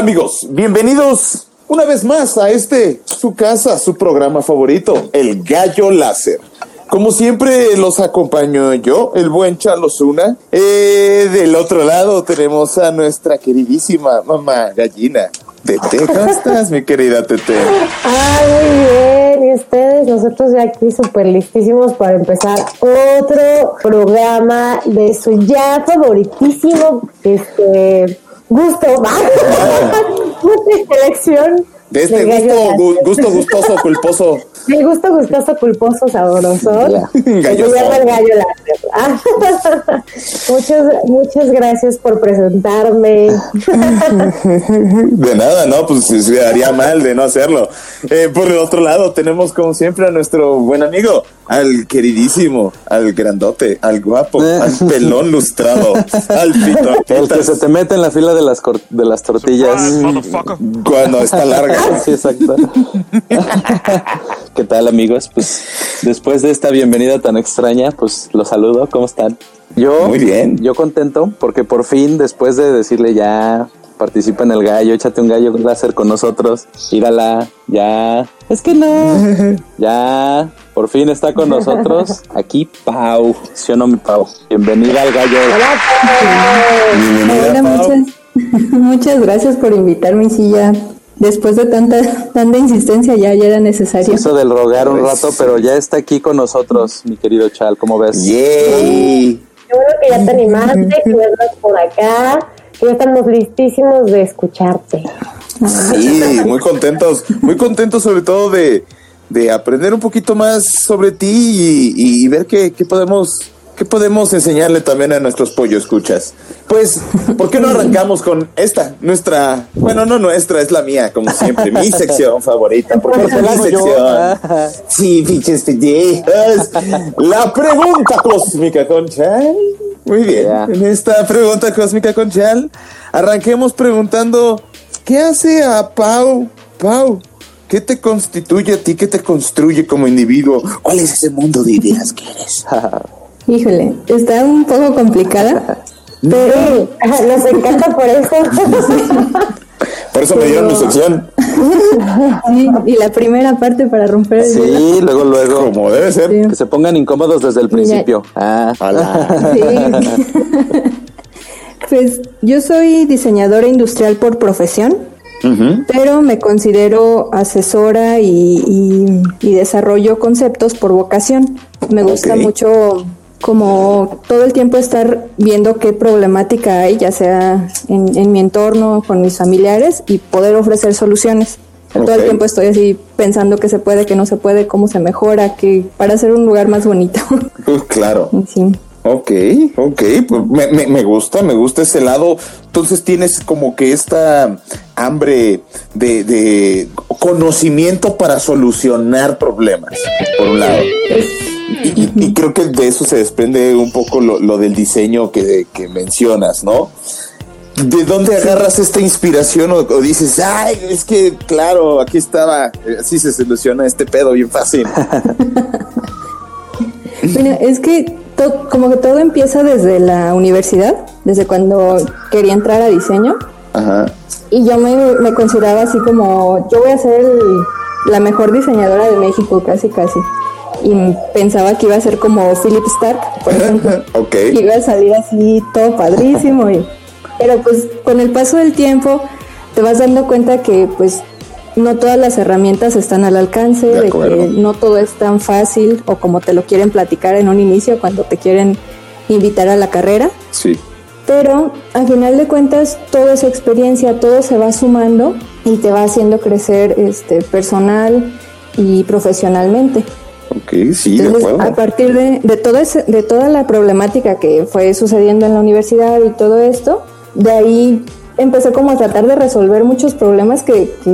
Amigos, bienvenidos una vez más a este, su casa, su programa favorito, El Gallo Láser. Como siempre los acompaño yo, el buen Charlos Una. Eh, del otro lado tenemos a nuestra queridísima mamá gallina. Tete, ¿cómo estás, mi querida Tete? Ay, muy bien. Y ustedes, nosotros ya aquí súper listísimos para empezar otro programa de su ya favoritísimo este, gusto. Gusto selección. De este gusto, gu- gusto gustoso, culposo. El gusto gustoso, culposo, sabroso. que Gallo. Ah, muchas, muchas gracias por presentarme. De nada, no, pues se haría mal de no hacerlo. Eh, por el otro lado, tenemos como siempre a nuestro buen amigo, al queridísimo, al grandote, al guapo, al pelón lustrado, al El que se te mete en la fila de las, cor- de las tortillas. cuando está larga. Sí, exacto. ¿Qué tal, amigos? Pues después de esta bienvenida tan extraña, pues los saludo. ¿Cómo están? Yo, Muy bien. Yo contento porque por fin, después de decirle ya, participa en el gallo, échate un gallo láser con nosotros, írala, ya. Es que no. Ya, por fin está con nosotros aquí Pau. ¿Sí o no, mi Pau? Bienvenida al gallo. Bienvenida, Hola, Pau. muchas, muchas gracias por invitarme. Sí, ya después de tanta, tanta insistencia, ya, ya era necesario. Hizo del rogar un Pues, rato, pero ya está aquí con nosotros, mi querido Chal. ¿Cómo ves? Yay. Qué bueno que ya te animaste, que andas por acá, que ya estamos listísimos de escucharte. Sí, muy contentos, muy contentos sobre todo de, de aprender un poquito más sobre ti y, y ver qué, qué podemos qué podemos enseñarle también a nuestros pollo escuchas. Pues, ¿por qué no arrancamos con esta, nuestra, bueno, no nuestra, es la mía, como siempre, mi sección favorita, porque es mi sección. Sí, pinches pillejas. La pregunta cósmica con Chal. Muy bien. En esta pregunta cósmica con Chal, arranquemos preguntando: ¿qué hace a Pau? Pau, ¿qué te constituye a ti? ¿Qué te construye como individuo? ¿Cuál es ese mundo de ideas que eres? Híjole, está un poco complicada, pero Sí, nos encanta por eso. Por eso me dieron mi sección, sí, y la primera parte para romper el hielo. Sí, luego, luego. como debe ser. Sí. Que se pongan incómodos desde el principio. Ah, Ala. Sí. Pues yo soy diseñadora industrial por profesión, pero me considero asesora y, y- y desarrollo conceptos por vocación. Me gusta mucho como todo el tiempo estar viendo qué problemática hay, ya sea en, en mi entorno, con mis familiares, y poder ofrecer soluciones. Todo el tiempo estoy así pensando qué se puede, qué no se puede, cómo se mejora, que para hacer un lugar más bonito. Uh, claro. sí. Ok, ok, pues me, me, me gusta, me gusta ese lado. Entonces tienes como que esta hambre de, de conocimiento para solucionar problemas, por un lado. Y, y- y creo que de eso se desprende un poco lo, lo del diseño que, que mencionas, ¿no? ¿De dónde agarras esta inspiración o, o dices, ay, es que claro, aquí estaba, eh, así se soluciona este pedo bien fácil? Mira, es que to- como que todo empieza desde la universidad, desde cuando quería entrar a diseño. Ajá. Y yo me, me consideraba así como, yo voy a ser el- la mejor diseñadora de México, casi, casi. Y pensaba que iba a ser como Philip Stark, por ejemplo. Iba a salir así todo padrísimo. Y, pero pues con el paso del tiempo te vas dando cuenta que pues no todas las herramientas están al alcance, De que no todo es tan fácil o como te lo quieren platicar en un inicio cuando te quieren invitar a la carrera. Sí. Pero al final de cuentas, toda esa experiencia, todo se va sumando y te va haciendo crecer este, personal y profesionalmente. Ok, sí, de acuerdo. a partir de, de, todo ese- de toda la problemática que fue sucediendo en la universidad y todo esto, de ahí empecé como a tratar de resolver muchos problemas que, que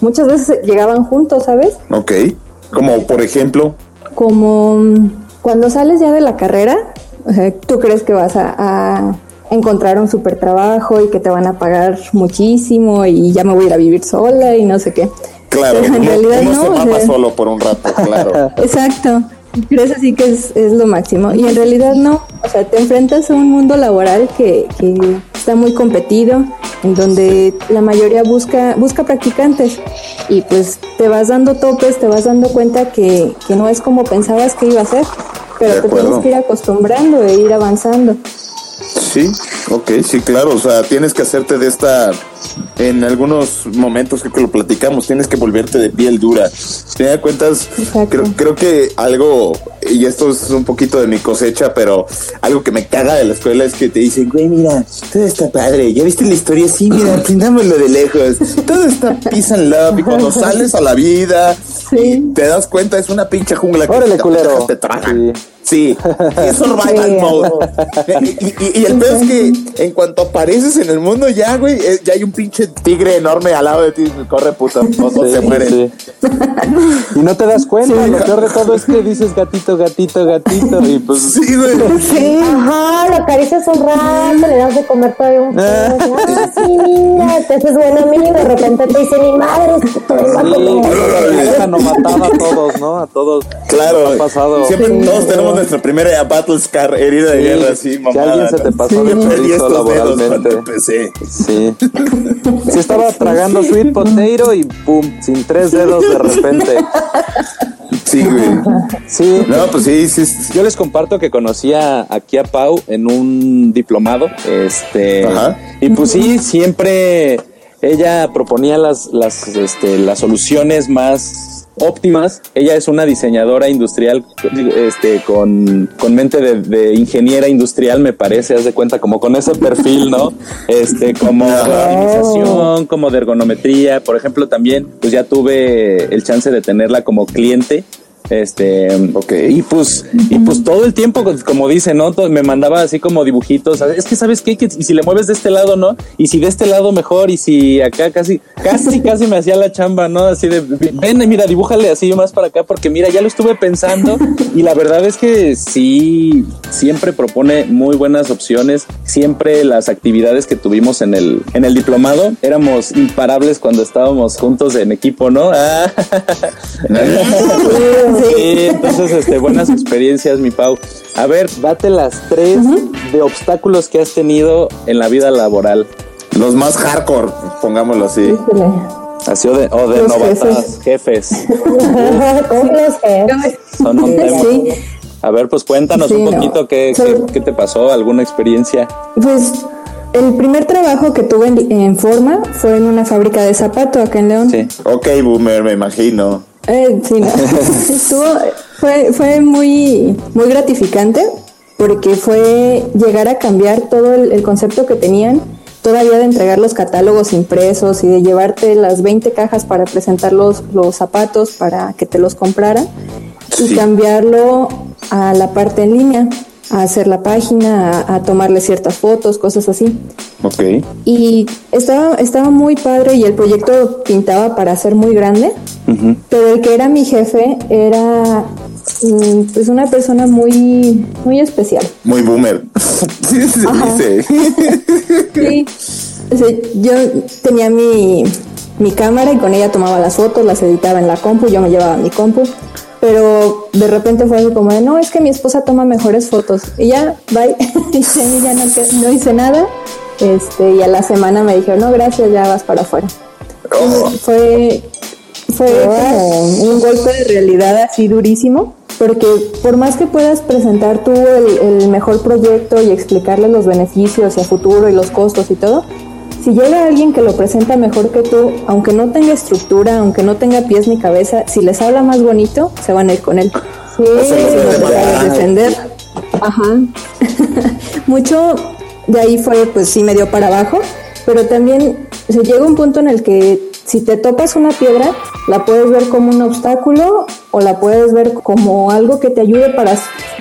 muchas veces llegaban juntos, ¿sabes? Ok. Como por ejemplo, Como mm, cuando sales ya de la carrera, tú crees que vas a, a encontrar un super trabajo y que te van a pagar muchísimo y ya me voy a ir a vivir sola y no sé qué. Claro, Pero en realidad uno no, se o sea- solo por un rato, claro. Exacto. Crees así que es, es lo máximo. Y en realidad no. O sea, te enfrentas a un mundo laboral que, que está muy competido, en donde la mayoría busca, busca practicantes. Y pues te vas dando topes, te vas dando cuenta que, que no es como pensabas que iba a ser. Pero te tienes que ir acostumbrando e ir avanzando. Sí, ok, sí, claro. O sea, tienes que hacerte de esta. En algunos momentos creo que lo platicamos, tienes que volverte de piel dura. Te das cuentas, creo, creo que algo, y esto es un poquito de mi cosecha, pero algo que me caga de la escuela es que te dicen, güey, mira, todo está padre, ya viste la historia, sí, mira, aprendámoslo de lejos, todo está peace and love, y cuando sales a la vida, Sí. te das cuenta, es una pinche jungla que Órale, te- culero. te tragan. Sí. Sí, es survival Sí. mode. Y, y- y el peor es que en cuanto apareces en el mundo ya, güey, eh, ya hay un pinche tigre enorme al lado de ti. Corre, puta, o se muere. sí. Y no te das cuenta, lo peor de todo es que dices gatito, gatito, gatito, y pues Sí, güey. Sí. Ajá, lo acaricias un rato, le das de comer todavía un poco. Ah, sí, te haces buen amigo y de repente te dice, ni madre, te voy a sí, comer". esa no mataba a todos, ¿no? A todos. Claro, Ha pasado. siempre Sí. todos tenemos nuestra primera battle scar, herida de Sí, guerra, así, si mamada. alguien se te pasó Yo de cuando laboralmente. empecé. Sí. Sí estaba tragando sweet potato y pum, sin tres dedos de repente. Sí, güey. Sí. No, pues sí, sí. sí. Yo les comparto que conocí a, aquí a Pau en un diplomado. Este. Ajá. Y pues sí, siempre ella proponía las, las, este, las soluciones más óptimas. Ella es una diseñadora industrial este, con, con mente de, de ingeniera industrial, me parece, haz de cuenta, como con ese perfil, ¿no? Este, como de optimización, como de ergonometría. Por ejemplo, también, pues ya tuve el chance de tenerla como cliente. Este, Ok. y pues, y pues todo el tiempo, como dice, ¿no? Me mandaba así como dibujitos. Es que, ¿sabes qué? Que si le mueves de este lado, ¿no? Y si de este lado mejor, y si acá casi, casi, casi me hacía la chamba, ¿no? Así de, ven, mira, dibújale así más para acá, porque mira, ya lo estuve pensando. Y la verdad es que sí, siempre propone muy buenas opciones. Siempre las actividades que tuvimos en el, en el diplomado éramos imparables cuando estábamos juntos en equipo, ¿no? Ah. Sí, entonces, este, buenas experiencias, mi Pau. A ver, date las tres de obstáculos que has tenido en la vida laboral. Los más hardcore, pongámoslo así. Híjole. Así o de, o de Los novatas, jefes. ¿Cómo los jefes? Son un tema. Sí, A ver, pues cuéntanos Sí, un no. poquito qué, qué te pasó, alguna experiencia. pues el primer trabajo que tuve en, en forma fue en una fábrica de zapato acá en León. Sí. Ok, boomer, me imagino. Eh, sí, no. Estuvo, fue, fue muy, muy gratificante porque fue llegar a cambiar todo el, el concepto que tenían, todavía de entregar los catálogos impresos y de llevarte las 20 cajas para presentar los, los zapatos para que te los compraran y Sí. cambiarlo a la parte en línea, a hacer la página, a, a tomarle ciertas fotos, cosas así. Ok. Y estaba, estaba muy padre y el proyecto pintaba para ser muy grande, pero el que era mi jefe era mm, pues una persona muy, muy especial. Muy boomer. sí, sí, sí. Sí. Yo tenía mi, mi cámara y con ella tomaba las fotos, las editaba en la compu, yo me llevaba mi compu. Pero de repente fue así como de, no, es que mi esposa toma mejores fotos. Y ya, bye. y ya no, no hice nada. Este, y a la semana me dijeron, no, gracias, ya vas para afuera. Oh, Fue, fue como un golpe de realidad así durísimo, porque por más que puedas presentar tú el, el mejor proyecto y explicarle los beneficios y a futuro y los costos y todo, si llega alguien que lo presenta mejor que tú, aunque no tenga estructura, aunque no tenga pies ni cabeza, si les habla más bonito, se van a ir con él. Sí, no te sabes defender. Ajá. Mucho de ahí fue, pues sí me dio para abajo, pero también se llega un punto en el que si te topas una piedra, la puedes ver como un obstáculo o la puedes ver como algo que te ayude para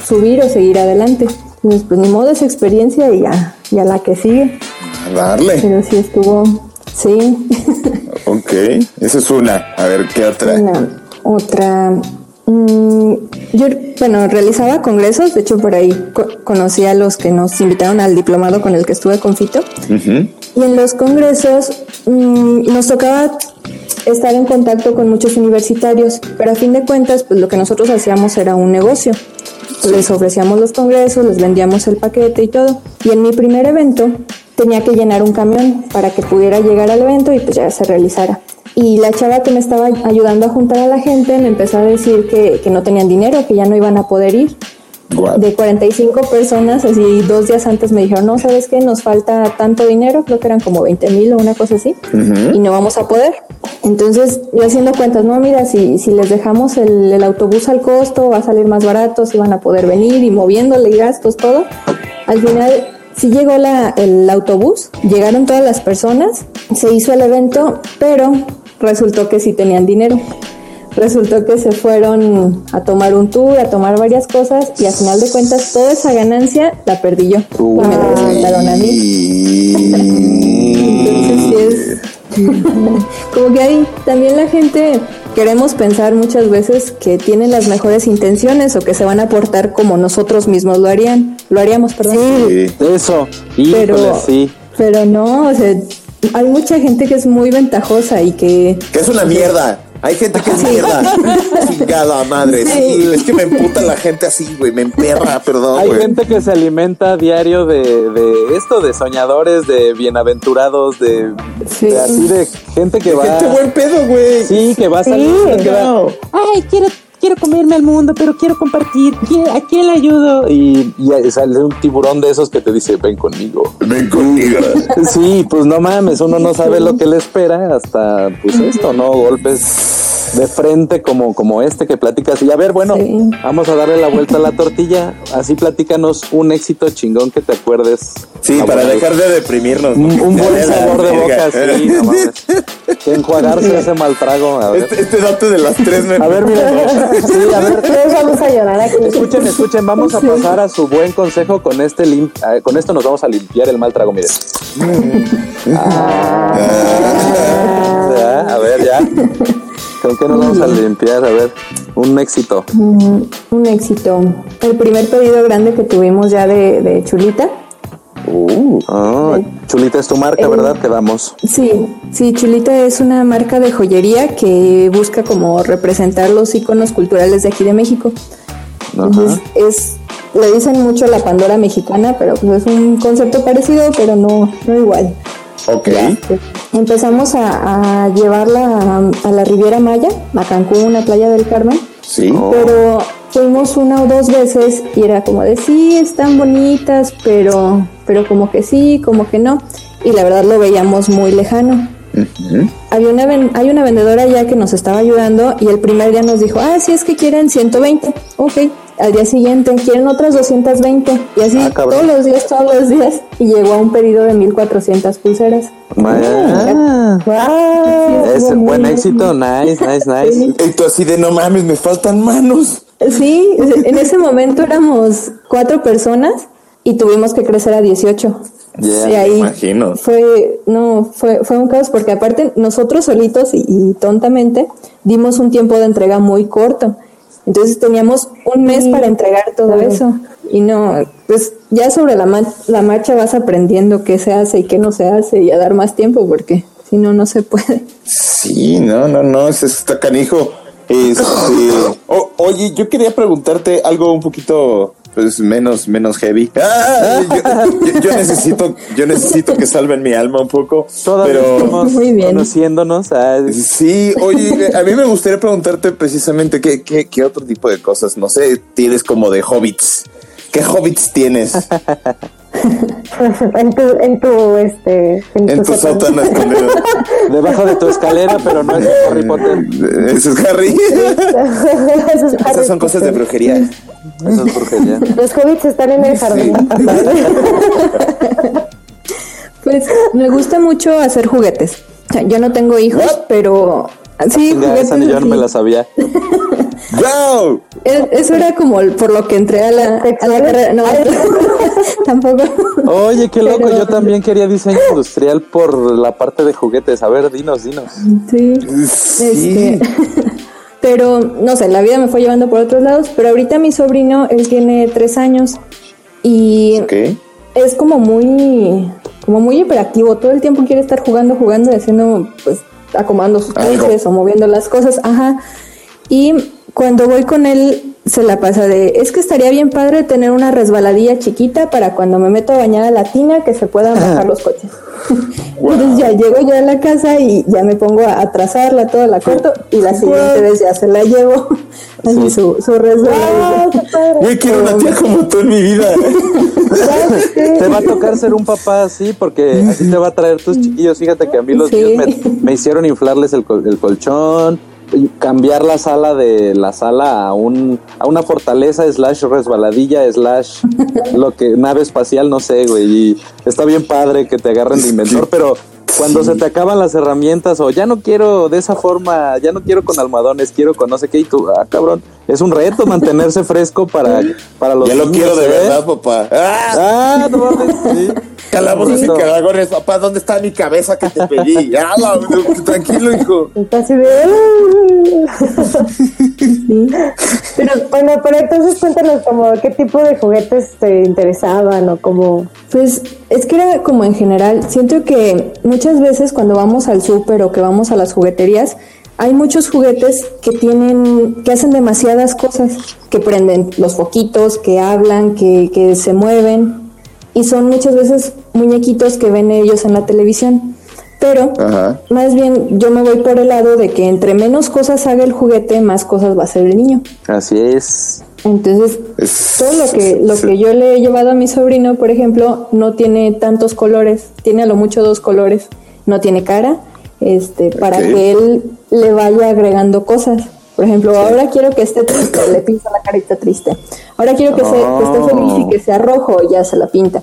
subir o seguir adelante. Entonces, pues ni modo esa experiencia y ya, ya la que sigue. a darle. Pero sí estuvo, sí. Ok, esa es una. A ver, ¿qué otra? Una, otra. Mm, yo, bueno, realizaba congresos, de hecho por ahí co- conocí a los que nos invitaron al diplomado con el que estuve con Fito. Y en los congresos mm, nos tocaba estar en contacto con muchos universitarios, pero a fin de cuentas, pues lo que nosotros hacíamos era un negocio. Les ofrecíamos los congresos, les vendíamos el paquete y todo. Y en mi primer evento tenía que llenar un camión para que pudiera llegar al evento y pues ya se realizara. Y la chava que me estaba ayudando a juntar a la gente me empezó a decir que, que no tenían dinero, que ya no iban a poder ir. Guau. De 45 personas, así dos días antes me dijeron, no, ¿sabes qué? Nos falta tanto dinero, creo que eran como 20 mil o una cosa así, y no vamos a poder. Entonces, yo haciendo cuentas, no, mira, si, si les dejamos el, el autobús al costo, va a salir más barato, si van a poder venir y moviéndole gastos, todo. Al final, sí llegó la, el autobús, llegaron todas las personas, se hizo el evento, pero resultó que sí tenían dinero. Resultó que se fueron a tomar un tour, a tomar varias cosas y al final de cuentas toda esa ganancia la perdí yo. Y me la descontaron a mí. Entonces sí es como que ahí también la gente queremos pensar muchas veces que tienen las mejores intenciones o que se van a portar como nosotros mismos lo harían, lo haríamos, perdón. Sí. Eso, híjole, Pero, sí. pero no, o sea, hay mucha gente que es muy ventajosa y que Que es una mierda. Hay gente que es mierda. Chingada madre. Sí, es que me emputa la gente así, güey. Me emperra, perdón, Hay güey. gente que se alimenta a diario de, de esto, de soñadores, de bienaventurados, de, Sí. de así de gente que va. Gente buen pedo, güey. Sí, que va a salir. Sí, que va- no. Ay, quiero, quiero comerme al mundo, pero quiero compartir. ¿Quién- ¿A quién le ayudo? Y, y sale un tiburón de esos que te dice, ven conmigo. Ven conmigo. Sí, pues no mames, uno no sabe lo que le espera hasta pues esto, ¿no? Golpes de frente como, como este que platicas. Y a ver, bueno, Sí. vamos a darle la vuelta a la tortilla. Así platícanos un éxito chingón que te acuerdes. Sí, Ah, para bueno, dejar de deprimirnos. Un, un buen sabor de boca, sí, no mames. Enjuagarse ese mal trago. A ver, Este, este dato de las tres me a ver, mira. Sí, a ver. Vamos a llorar aquí. Escuchen, escuchen, vamos a pasar a su buen consejo con este lim- ah, con esto nos vamos a limpiar el mal trago, miren. Ya, a ver, ya. ¿Con qué nos vamos a limpiar? A ver, un éxito. un éxito. El primer pedido grande que tuvimos ya de, de Chulita. Ah, Chulita es tu marca, ¿verdad? Quedamos. Sí, sí, Chulita es una marca de joyería que busca como representar los iconos culturales de aquí de México. Entonces es, le dicen mucho la Pandora mexicana, pero pues es un concepto parecido, pero no, no igual. Ok. Empezamos a, a llevarla a, a la Riviera Maya, a Cancún, a Playa del Carmen. Sí. Pero fuimos una o dos veces y era como de sí, están bonitas, pero, pero como que sí, como que no. Y la verdad lo veíamos muy lejano. Había una ven- hay una vendedora ya que nos estaba ayudando y el primer día nos dijo, ah, sí es que quieren 120. Ok. Al día siguiente quieren otras 220. Y así Ah, todos los días, todos los días. Y llegó a un pedido de 1400 pulseras. Ah, Wow. es buen éxito, nice, nice, nice. Y tú así de no mames, me faltan manos. Sí, en ese momento éramos cuatro personas y tuvimos que crecer a 18. Yeah, y ahí imagino. fue, no, fue, fue un caos porque aparte nosotros solitos y, y tontamente dimos un tiempo de entrega muy corto. Entonces teníamos un mes para entregar todo eso. Y no, pues ya sobre la, ma- la marcha vas aprendiendo qué se hace y qué no se hace y a dar más tiempo porque si no, no se puede. Sí, no, no, no, ese está canijo. Este, o- oye, yo quería preguntarte algo un poquito pues menos menos heavy. Ah, yo, yo- yo necesito yo necesito que salven mi alma un poco, Todavía pero estamos Muy bien. conociéndonos. sí, oye, a mí me gustaría preguntarte precisamente qué, qué, qué otro tipo de cosas, no sé, tienes como de hobbits. ¿Qué hobbits tienes en tu, en tu, este, en tu sótano escondido? debajo de tu escalera, pero no es Harry Potter. Eso es Harry. Eso es Esas son cosas de brujería. Eso es brujería. Los hobbits están en el jardín. Pues me gusta mucho hacer juguetes. O sea, yo no tengo hijos, What? pero sí, Ya, juguetes esa ni yo no me la sabía. ¡Wow! Es- Eso era como el- por lo que entré a la, a la carrera. No, tampoco. Oye, qué loco, Pero- yo también quería diseño industrial por la parte de juguetes. A ver, dinos, dinos. Sí. Sí. Este, Pero no sé, la vida me fue llevando por otros lados. Pero ahorita mi sobrino, él tiene tres años y es como muy, como muy hiperactivo. Todo el tiempo quiere estar jugando, jugando haciendo, pues, acomodando sus pies o moviendo las cosas. Ajá. Y cuando voy con él, se la pasa de, es que estaría bien padre tener una resbaladilla chiquita para cuando me meto a bañar a la tina que se puedan bajar los coches. Entonces ya llego yo a la casa y ya me pongo a, trazarla, toda la corto y la siguiente vez ya se la llevo. Así su, su resbaladilla. ¡Wow, qué padre! Güey, quiero una tía como tú en mi vida. Te va a tocar ser un papá así porque así te va a traer tus chiquillos. Fíjate que a mí los Sí. míos me, me hicieron inflarles el, col- el colchón, cambiar la sala de la sala a un a una fortaleza slash resbaladilla slash lo que nave espacial no sé güey y está bien padre que te agarren de inventor pero cuando se te acaban las herramientas o ya no quiero de esa forma ya no quiero con almohadones quiero con no sé qué y tú ah cabrón es un reto mantenerse fresco para para los Ya lo quiero de ¿eh? verdad, papá. ¡Ah! ah no mames sí. Calabozos y No. caragones, papá, ¿dónde está mi cabeza que te pedí? Ah, la- tranquilo, hijo. Está así de... Pero bueno, pero entonces cuéntanos como qué tipo de juguetes te interesaban o como... Pues es que era como en general, siento que muchas veces cuando vamos al súper o que vamos a las jugueterías, hay muchos juguetes que tienen, que hacen demasiadas cosas, que prenden los foquitos, que hablan, que, que se mueven, y son muchas veces muñequitos que ven ellos en la televisión. Pero Ajá. más bien yo me voy por el lado de que entre menos cosas haga el juguete, más cosas va a hacer el niño. así es Entonces, Es- todo lo que, lo sí. que yo le he llevado a mi sobrino, por ejemplo, no tiene tantos colores, tiene a lo mucho dos colores, no tiene cara, este, para que él le vaya agregando cosas. Por ejemplo, ahora quiero que esté triste, le pinta la carita triste. Ahora quiero que, se- que esté feliz y que sea rojo, ya se la pinta.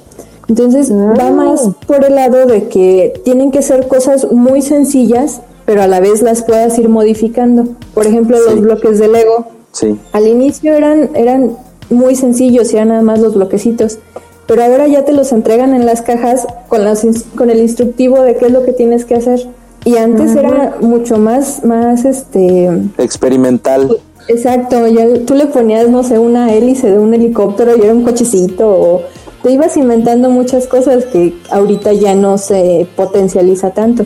Entonces, va más por el lado de que tienen que ser cosas muy sencillas, pero a la vez las puedas ir modificando. Por ejemplo, los bloques de Lego, sí. Al inicio eran, eran muy sencillos y eran nada más los bloquecitos, pero ahora ya te los entregan en las cajas con, las, con el instructivo de qué es lo que tienes que hacer. Y antes era mucho más, más este, experimental. Exacto, ya tú le ponías, no sé, una hélice de un helicóptero y era un cochecito, o te ibas inventando muchas cosas que ahorita ya no se potencializa tanto.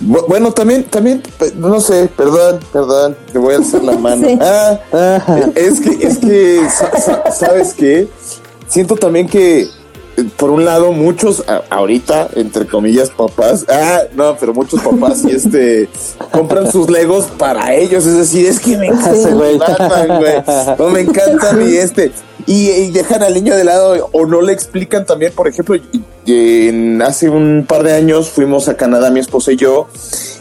Bu- Bueno, también, también, no sé, perdón, perdón, te voy a hacer la mano. Sí. Ah, es que, es que, sa- sa- ¿sabes qué? Siento también que, eh, por un lado, muchos, ahorita, entre comillas, papás, ah, no, pero muchos papás y este, compran sus legos para ellos, es decir, es que me encanta Sí, güey, no me encanta mi este, y, y dejan al niño de lado, o no le explican también, por ejemplo, en, hace un par de años fuimos a Canadá, mi esposa y yo,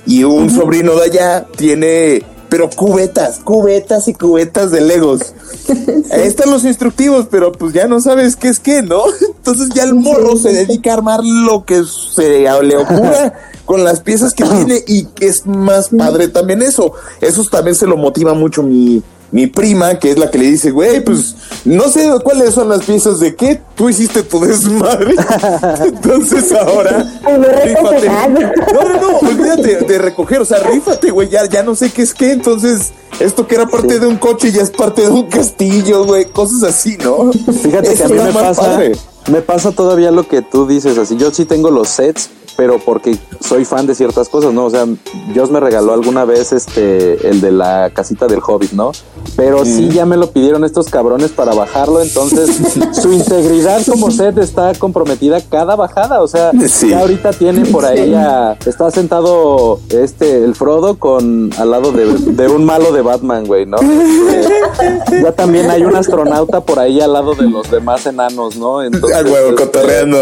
y un sobrino de allá tiene, pero cubetas, cubetas y cubetas de Legos. Ahí están los instructivos, pero pues ya no sabes qué es qué, ¿no? Entonces ya el morro se dedica a armar lo que se le ocurra con las piezas que tiene y que es más padre también eso. Eso también se lo motiva mucho mi, mi prima, que es la que le dice, güey, pues no sé cuáles son las piezas de qué, tú hiciste tu desmadre. Entonces ahora... Rífate. No, no, no, olvídate de recoger, o sea, rífate, güey, ya, ya no sé qué es qué, entonces esto que era parte de un coche ya es parte de un castillo, güey, cosas así, ¿no? Fíjate que a mí me pasa, padre. me pasa todavía lo que tú dices, así yo sí tengo los sets, pero porque soy fan de ciertas cosas, ¿no? O sea, Dios me regaló alguna vez este el de la casita del Hobbit, ¿no? Pero sí ya me lo pidieron estos cabrones para bajarlo, entonces su integridad como set está comprometida cada bajada, o sea, Sí. ya ahorita tiene por ahí a, está sentado este el Frodo con al lado de, de un malo de Batman, güey, ¿no? Eh, ya también hay un astronauta por ahí al lado de los demás enanos, ¿no? Entonces, Ah, huevo, este, cotorreando.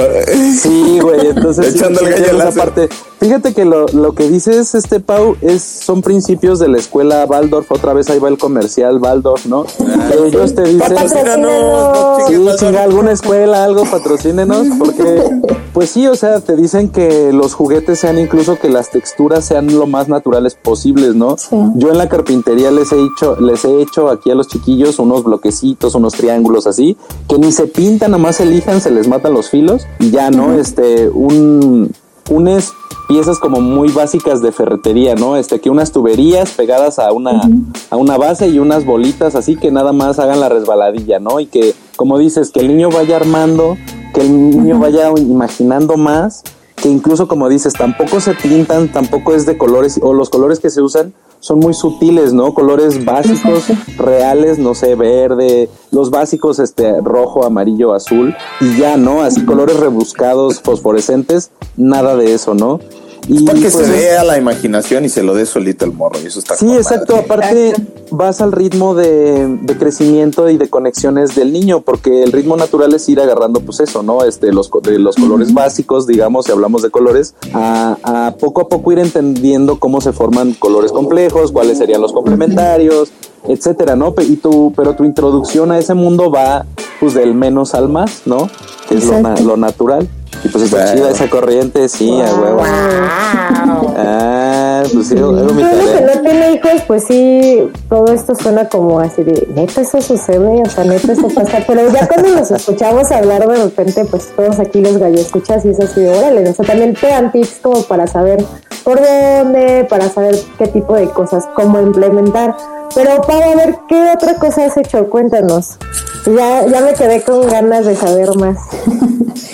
Sí, güey, entonces sí, Echando el esa parte. Fíjate que lo, lo que dices, este Pau, es son principios de la escuela Waldorf, otra vez ahí va el comercial Waldorf, ¿no? Que ellos te dicen, Patrocínanos, no Sí, chinga, alguna escuela, algo, patrocínenos, porque, pues sí, o sea, te dicen que los juguetes sean incluso que las texturas sean lo más naturales posibles, ¿no? Sí. Yo en la carpintería les he hecho, les he hecho aquí a los chiquillos unos bloquecitos, unos triángulos así, que ni se pintan, nomás elijan, se les matan los filos y ya, ¿no? Este, un, unes piezas como muy básicas de ferretería, ¿no? Este, que unas tuberías pegadas a una, a una base y unas bolitas así que nada más hagan la resbaladilla, ¿no? Y que, como dices, que el niño vaya armando, que el niño vaya imaginando más, que incluso como dices, tampoco se pintan, tampoco es de colores, o los colores que se usan son muy sutiles, ¿no? Colores básicos, reales, no sé, verde, los básicos, este, rojo, amarillo, azul, y ya, ¿no? Así colores rebuscados, fosforescentes, nada de eso, ¿no? Y para que pues, se vea la imaginación y se lo dé solito el morro, y eso está Sí, exacto. madre. Aparte, vas al ritmo de, de crecimiento y de conexiones del niño, porque el ritmo natural es ir agarrando, pues eso, ¿no? Este, los, de los colores básicos, digamos, si hablamos de colores, a, a poco a poco ir entendiendo cómo se forman colores complejos, cuáles serían los complementarios, etcétera, ¿no? Y tu, pero tu introducción a ese mundo va, pues, del menos al más, ¿no? Que es lo natural. Y pues está chida esa corriente, sí, a huevo. Ah, pues sí, hago mi que no tiene hijos, pues sí, todo esto suena como así de, neta, eso sucede, o sea, neta, eso pasa. Pero ya cuando nos escuchamos hablar de repente, pues todos aquí los gallos escuchas y es así de, órale, o sea, también te dan tips como para saber por dónde, para saber qué tipo de cosas, cómo implementar. Pero para ver qué otra cosa has hecho, cuéntanos. Ya, ya me quedé con ganas de saber más.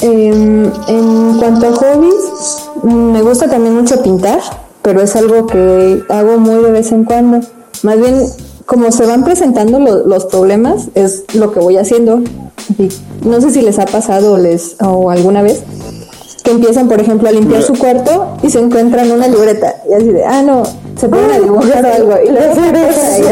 Em, en cuanto a hobbies, mm, me gusta también mucho pintar, pero es algo que hago muy de vez en cuando. Más bien, como se van presentando lo- los problemas, es lo que voy haciendo. Y no sé si les ha pasado o, les, o alguna vez que empiezan, por ejemplo, a limpiar su cuarto y se encuentran una libreta y así de, ah, no, se ponen a dibujar o algo y luego y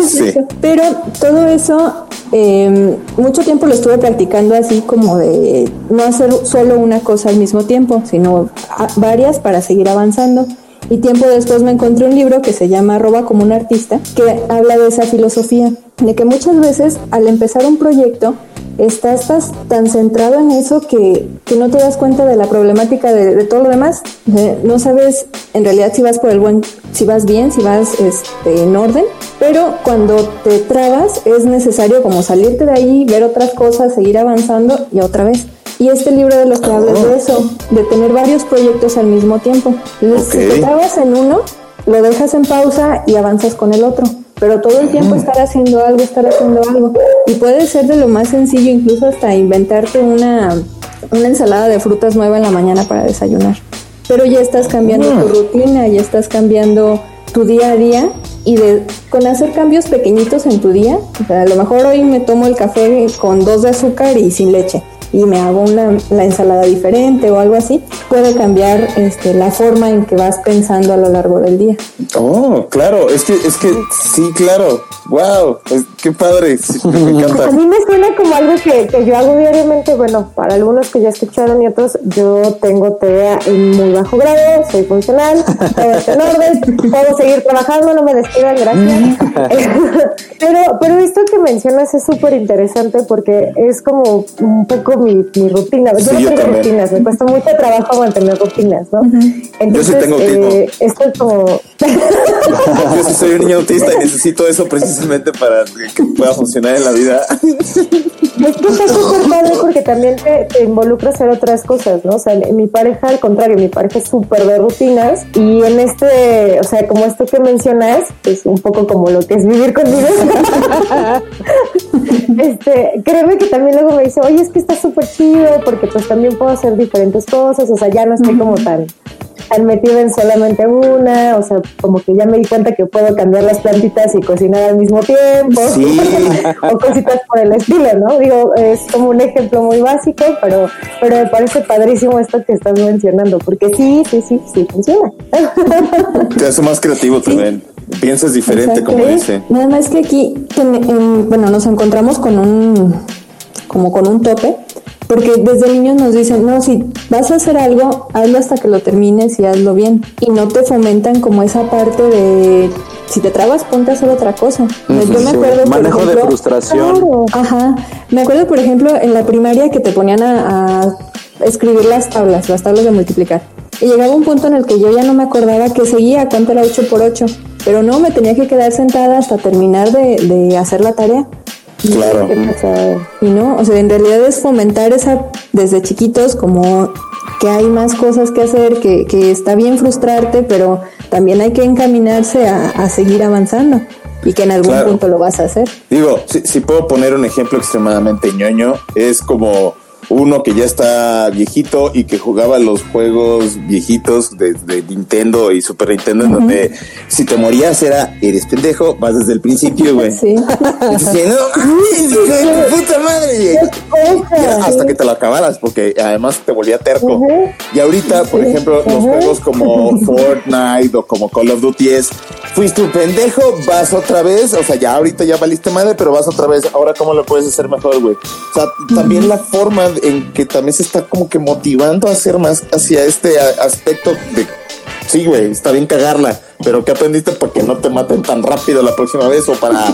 así. Sí. Pero todo eso, eh, mucho tiempo lo estuve practicando así como de no hacer solo una cosa al mismo tiempo, sino varias para seguir avanzando. Y tiempo después me encontré un libro que se llama Roba como un artista, que habla de esa filosofía, de que muchas veces al empezar un proyecto, estás tan centrado en eso que, que no te das cuenta de la problemática de, de todo lo demás. De- no sabes en realidad si vas por el buen, si vas bien, si vas este, en orden, pero cuando te trabas es necesario como salirte de ahí, ver otras cosas, seguir avanzando y otra vez. Y este libro de lo que habla de eso, de tener varios proyectos al mismo tiempo. Entonces, Ok. si te trabas en uno, lo dejas en pausa y avanzas con el otro. Pero todo el tiempo estar haciendo algo, estar haciendo algo. Y puede ser de lo más sencillo, incluso hasta inventarte una, una ensalada de frutas nueva en la mañana para desayunar. Pero ya estás cambiando tu rutina, ya estás cambiando tu día a día y de con hacer cambios pequeñitos en tu día, o sea, a lo mejor hoy me tomo el café con dos de azúcar y sin leche y me hago una la ensalada diferente o algo así, puede cambiar este, la forma en que vas pensando a lo largo del día. Oh, claro, es que, es que, sí, claro. Wow, es- qué padre, sí, me A encanta. mí me suena como algo que, que yo hago diariamente. Bueno, para algunos que ya escucharon y otros, yo tengo TEA en muy bajo grado, soy funcional, todo está en orden, puedo seguir trabajando, no me despidan, gracias. pero, pero esto que mencionas es súper interesante porque es como un poco mi, mi rutina. Yo Sí, no yo tengo también. rutinas, me cuesta mucho trabajo mantener rutinas, ¿no? Entonces, tengo autismo. eh, esto es como... Yo sí soy un niño autista y necesito eso precisamente para que pueda funcionar en la vida. Es que está súper padre porque también te, te involucra hacer otras cosas, ¿no? O sea, mi pareja, al contrario, mi pareja es súper de rutinas y en este, o sea, como esto que mencionas, es un poco como lo que es vivir conmigo. este, créeme que también luego me dice, oye, es que está súper chido porque pues también puedo hacer diferentes cosas, o sea, ya no estoy como tan tan metida en solamente una, o sea, como que ya me di cuenta que puedo cambiar las plantitas y cocinar al mismo tiempo, Sí. o cositas por el estilo, ¿no? Digo, es como un ejemplo muy básico, pero, pero me parece padrísimo esto que estás mencionando, porque sí, sí, sí, sí funciona. Te hace más creativo también. Piensas diferente, Exacto. como ¿Eh? dice. Nada más que aquí, ten- en- bueno, nos encontramos con un, como con un tope, porque desde niños nos dicen, no, si vas a hacer algo, hazlo hasta que lo termines y hazlo bien. Y no te fomentan como esa parte de, si te trabas, ponte a hacer otra cosa. Yo me sí. acuerdo, por Manejo de ejemplo, frustración. Claro. Ajá. Me acuerdo, por ejemplo, en la primaria que te ponían a, a escribir las tablas, las tablas de multiplicar. Y llegaba un punto en el que yo ya no me acordaba que seguía, cuánto era 8 por 8. Pero no, me tenía que quedar sentada hasta terminar de, de hacer la tarea. Claro. Y no, o sea, en realidad es fomentar esa desde chiquitos como que hay más cosas que hacer, que, que está bien frustrarte, pero también hay que encaminarse a, a seguir avanzando y que en algún Claro. punto lo vas a hacer. Digo, si, si puedo poner un ejemplo extremadamente ñoño, es como uno que ya está viejito y que jugaba los juegos viejitos de, de Nintendo y Super Nintendo, en donde si te morías era, eres pendejo, vas desde el principio, güey. Sí. No, de puta madre. Hasta que te lo acabaras, porque además te volvía terco. Y ahorita, por ejemplo, los juegos como Fortnite o como Call of Duty es, fuiste un pendejo, vas otra vez, o sea, ya ahorita ya valiste madre, pero vas otra vez, ahora cómo lo puedes hacer mejor, güey. O sea, también la forma en que también se está como que motivando a hacer más hacia este aspecto de, sí, güey, está bien cagarla, pero ¿qué aprendiste para que no te maten tan rápido la próxima vez o para,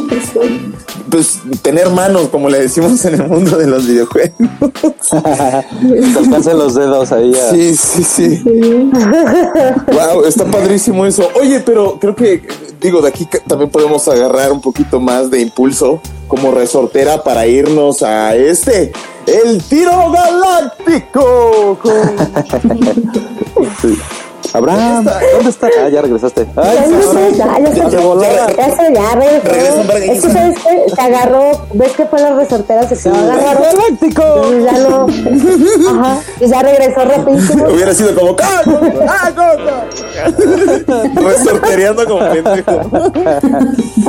pues, tener manos, como le decimos en el mundo de los videojuegos? Alcancen los dedos ahí. a- Sí, sí, sí. wow, está padrísimo eso. Oye, pero creo que, digo, de aquí también podemos agarrar un poquito más de impulso como resortera para irnos a este, el tiro galáctico. con- Sí. Abraham, ¿dónde está? Ah, ya regresaste. Ay, Ya, no sé, Abraham, ya, ya ya ya regresó. Es que sabes que se agarró, ves que fue la resortera, se quedó agarrado. ¡Galáctico! Entonces ya no, ajá, y ya regresó rapidísimo. Hubiera sido como ¡Cago! ¡Ah, no! Resortereando como pendejo.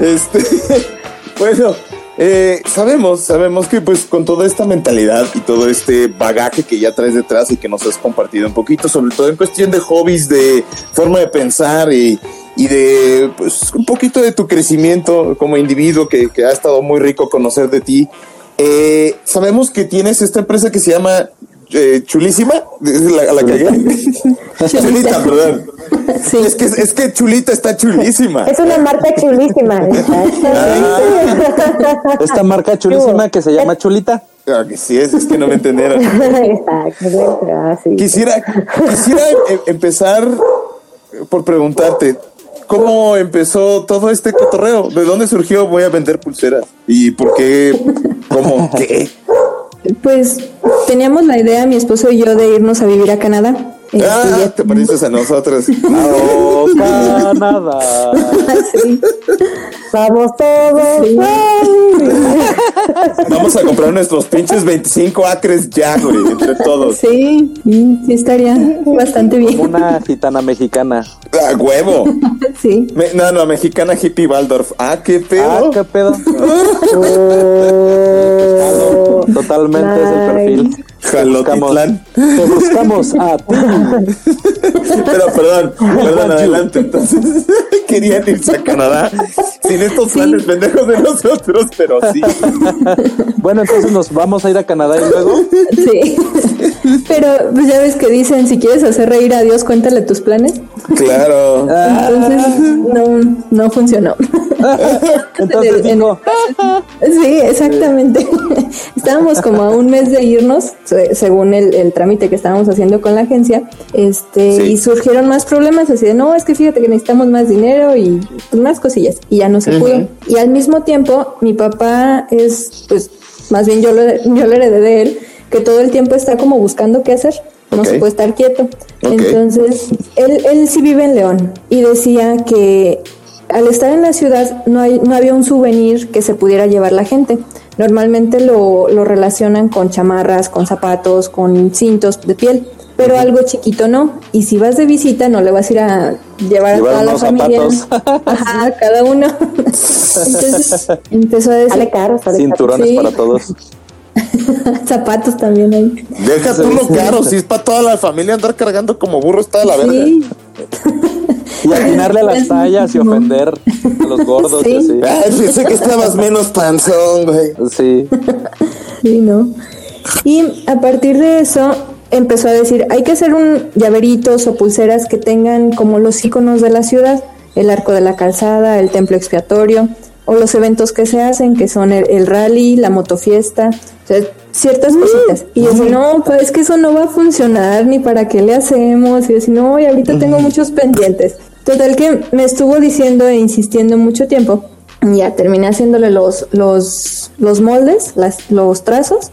Este, bueno, eh, sabemos, sabemos que pues con toda esta mentalidad y todo este bagaje que ya traes detrás y que nos has compartido un poquito, sobre todo en cuestión de hobbies, de forma de pensar y, de pues un poquito de tu crecimiento como individuo que, que ha estado muy rico conocer de ti. Eh, sabemos que tienes esta empresa que se llama eh, Chulísima, es la, a la que Chulita, perdón. Sí. Es que, es que Chulita está chulísima. Es una marca chulísima. Esta marca chulísima que se llama Chulita. Ah, que sí, es, es que no me entendieron. Exacto, ah. Quisiera, quisiera em- empezar por preguntarte, ¿cómo empezó todo este cotorreo? ¿De dónde surgió voy a vender pulseras? ¿Y por qué? ¿Cómo? ¿Qué? Pues teníamos la idea, mi esposo y yo, de irnos a vivir a Canadá. Este, Ah, ya- te pareces a nosotros. ¡Oh, Canadá! Sí. Vamos todos. Sí. Vamos a comprar nuestros pinches 25 acres ya, güey, entre todos. Sí, sí, sí estaría bastante bien. Una gitana mexicana. ¡A huevo! Sí. Me- no, no, mexicana hippie Waldorf. Ah, qué Ah, pedo. qué pedo. Oh, Totalmente es el perfil. Te buscamos, Jalotitlán. te buscamos a ti. Pero perdón, perdón, adelante. Entonces, querían irse a Canadá sin estos planes pendejos de nosotros, pero sí. Bueno, entonces nos vamos a ir a Canadá y luego. Sí. Pero pues ya ves que dicen, si quieres hacer reír a Dios, cuéntale tus planes. Claro. Entonces no, no funcionó. Entonces digo, Sí, exactamente. Estábamos como a un mes de irnos, se- según el, el trámite que estábamos haciendo con la agencia, este, Sí. y surgieron más problemas, así de, no, es que fíjate que necesitamos más dinero y más cosillas, y ya no se pudo. Y al mismo tiempo, mi papá es, pues, más bien yo lo, yo lo heredé de él, que todo el tiempo está como buscando qué hacer. No se puede estar quieto. Entonces, él, él sí vive en León y decía que al estar en la ciudad no, hay, no había un souvenir que se pudiera llevar la gente. Normalmente lo, lo relacionan con chamarras, con zapatos, con cintos de piel, pero algo chiquito no. Y si vas de visita no le vas a ir a llevar Llevar a toda la familia. zapatos. Ajá, cada uno. Entonces empezó a decir Sale caro, sale caro. cinturones Sí. para todos. zapatos también ahí. Deja tú lo caro, si es para toda la familia andar cargando como burro está de la verga. Sí, Y atinarle a las tallas y ofender a los gordos y Sí. Ay, pensé que estabas menos panzón, güey. Sí. Sí, ¿no? Y a partir de eso empezó a decir, hay que hacer un llaveritos o pulseras que tengan como los iconos de la ciudad, el arco de la calzada, el templo expiatorio, o los eventos que se hacen, que son el, el rally, la motofiesta, o sea, ciertas cositas. Y yo decía, no, pues es que eso no va a funcionar, ni para qué le hacemos. Y yo decía, no, y ahorita tengo muchos pendientes. Total que me estuvo diciendo e insistiendo mucho tiempo Ya terminé haciéndole los, los, los moldes, las, los trazos.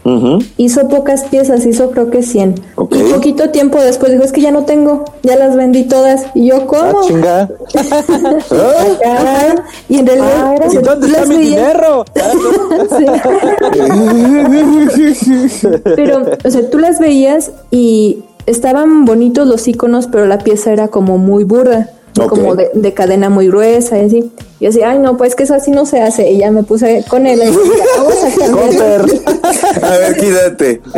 Hizo pocas piezas, hizo creo que 100. Ok. Y poquito tiempo después dijo, es que ya no tengo, ya las vendí todas. Y yo, Ah, ¿cómo? chinga. Ajá. Y en realidad, Ah, ¿Y dónde está mi dinero? Pero, o sea, tú las veías y estaban bonitos los iconos, pero la pieza era como muy burda, Como de, de cadena muy gruesa y así. Yo decía, ay, no, pues que eso así no se hace. Y ya me puse con él vamos a ver, quídate.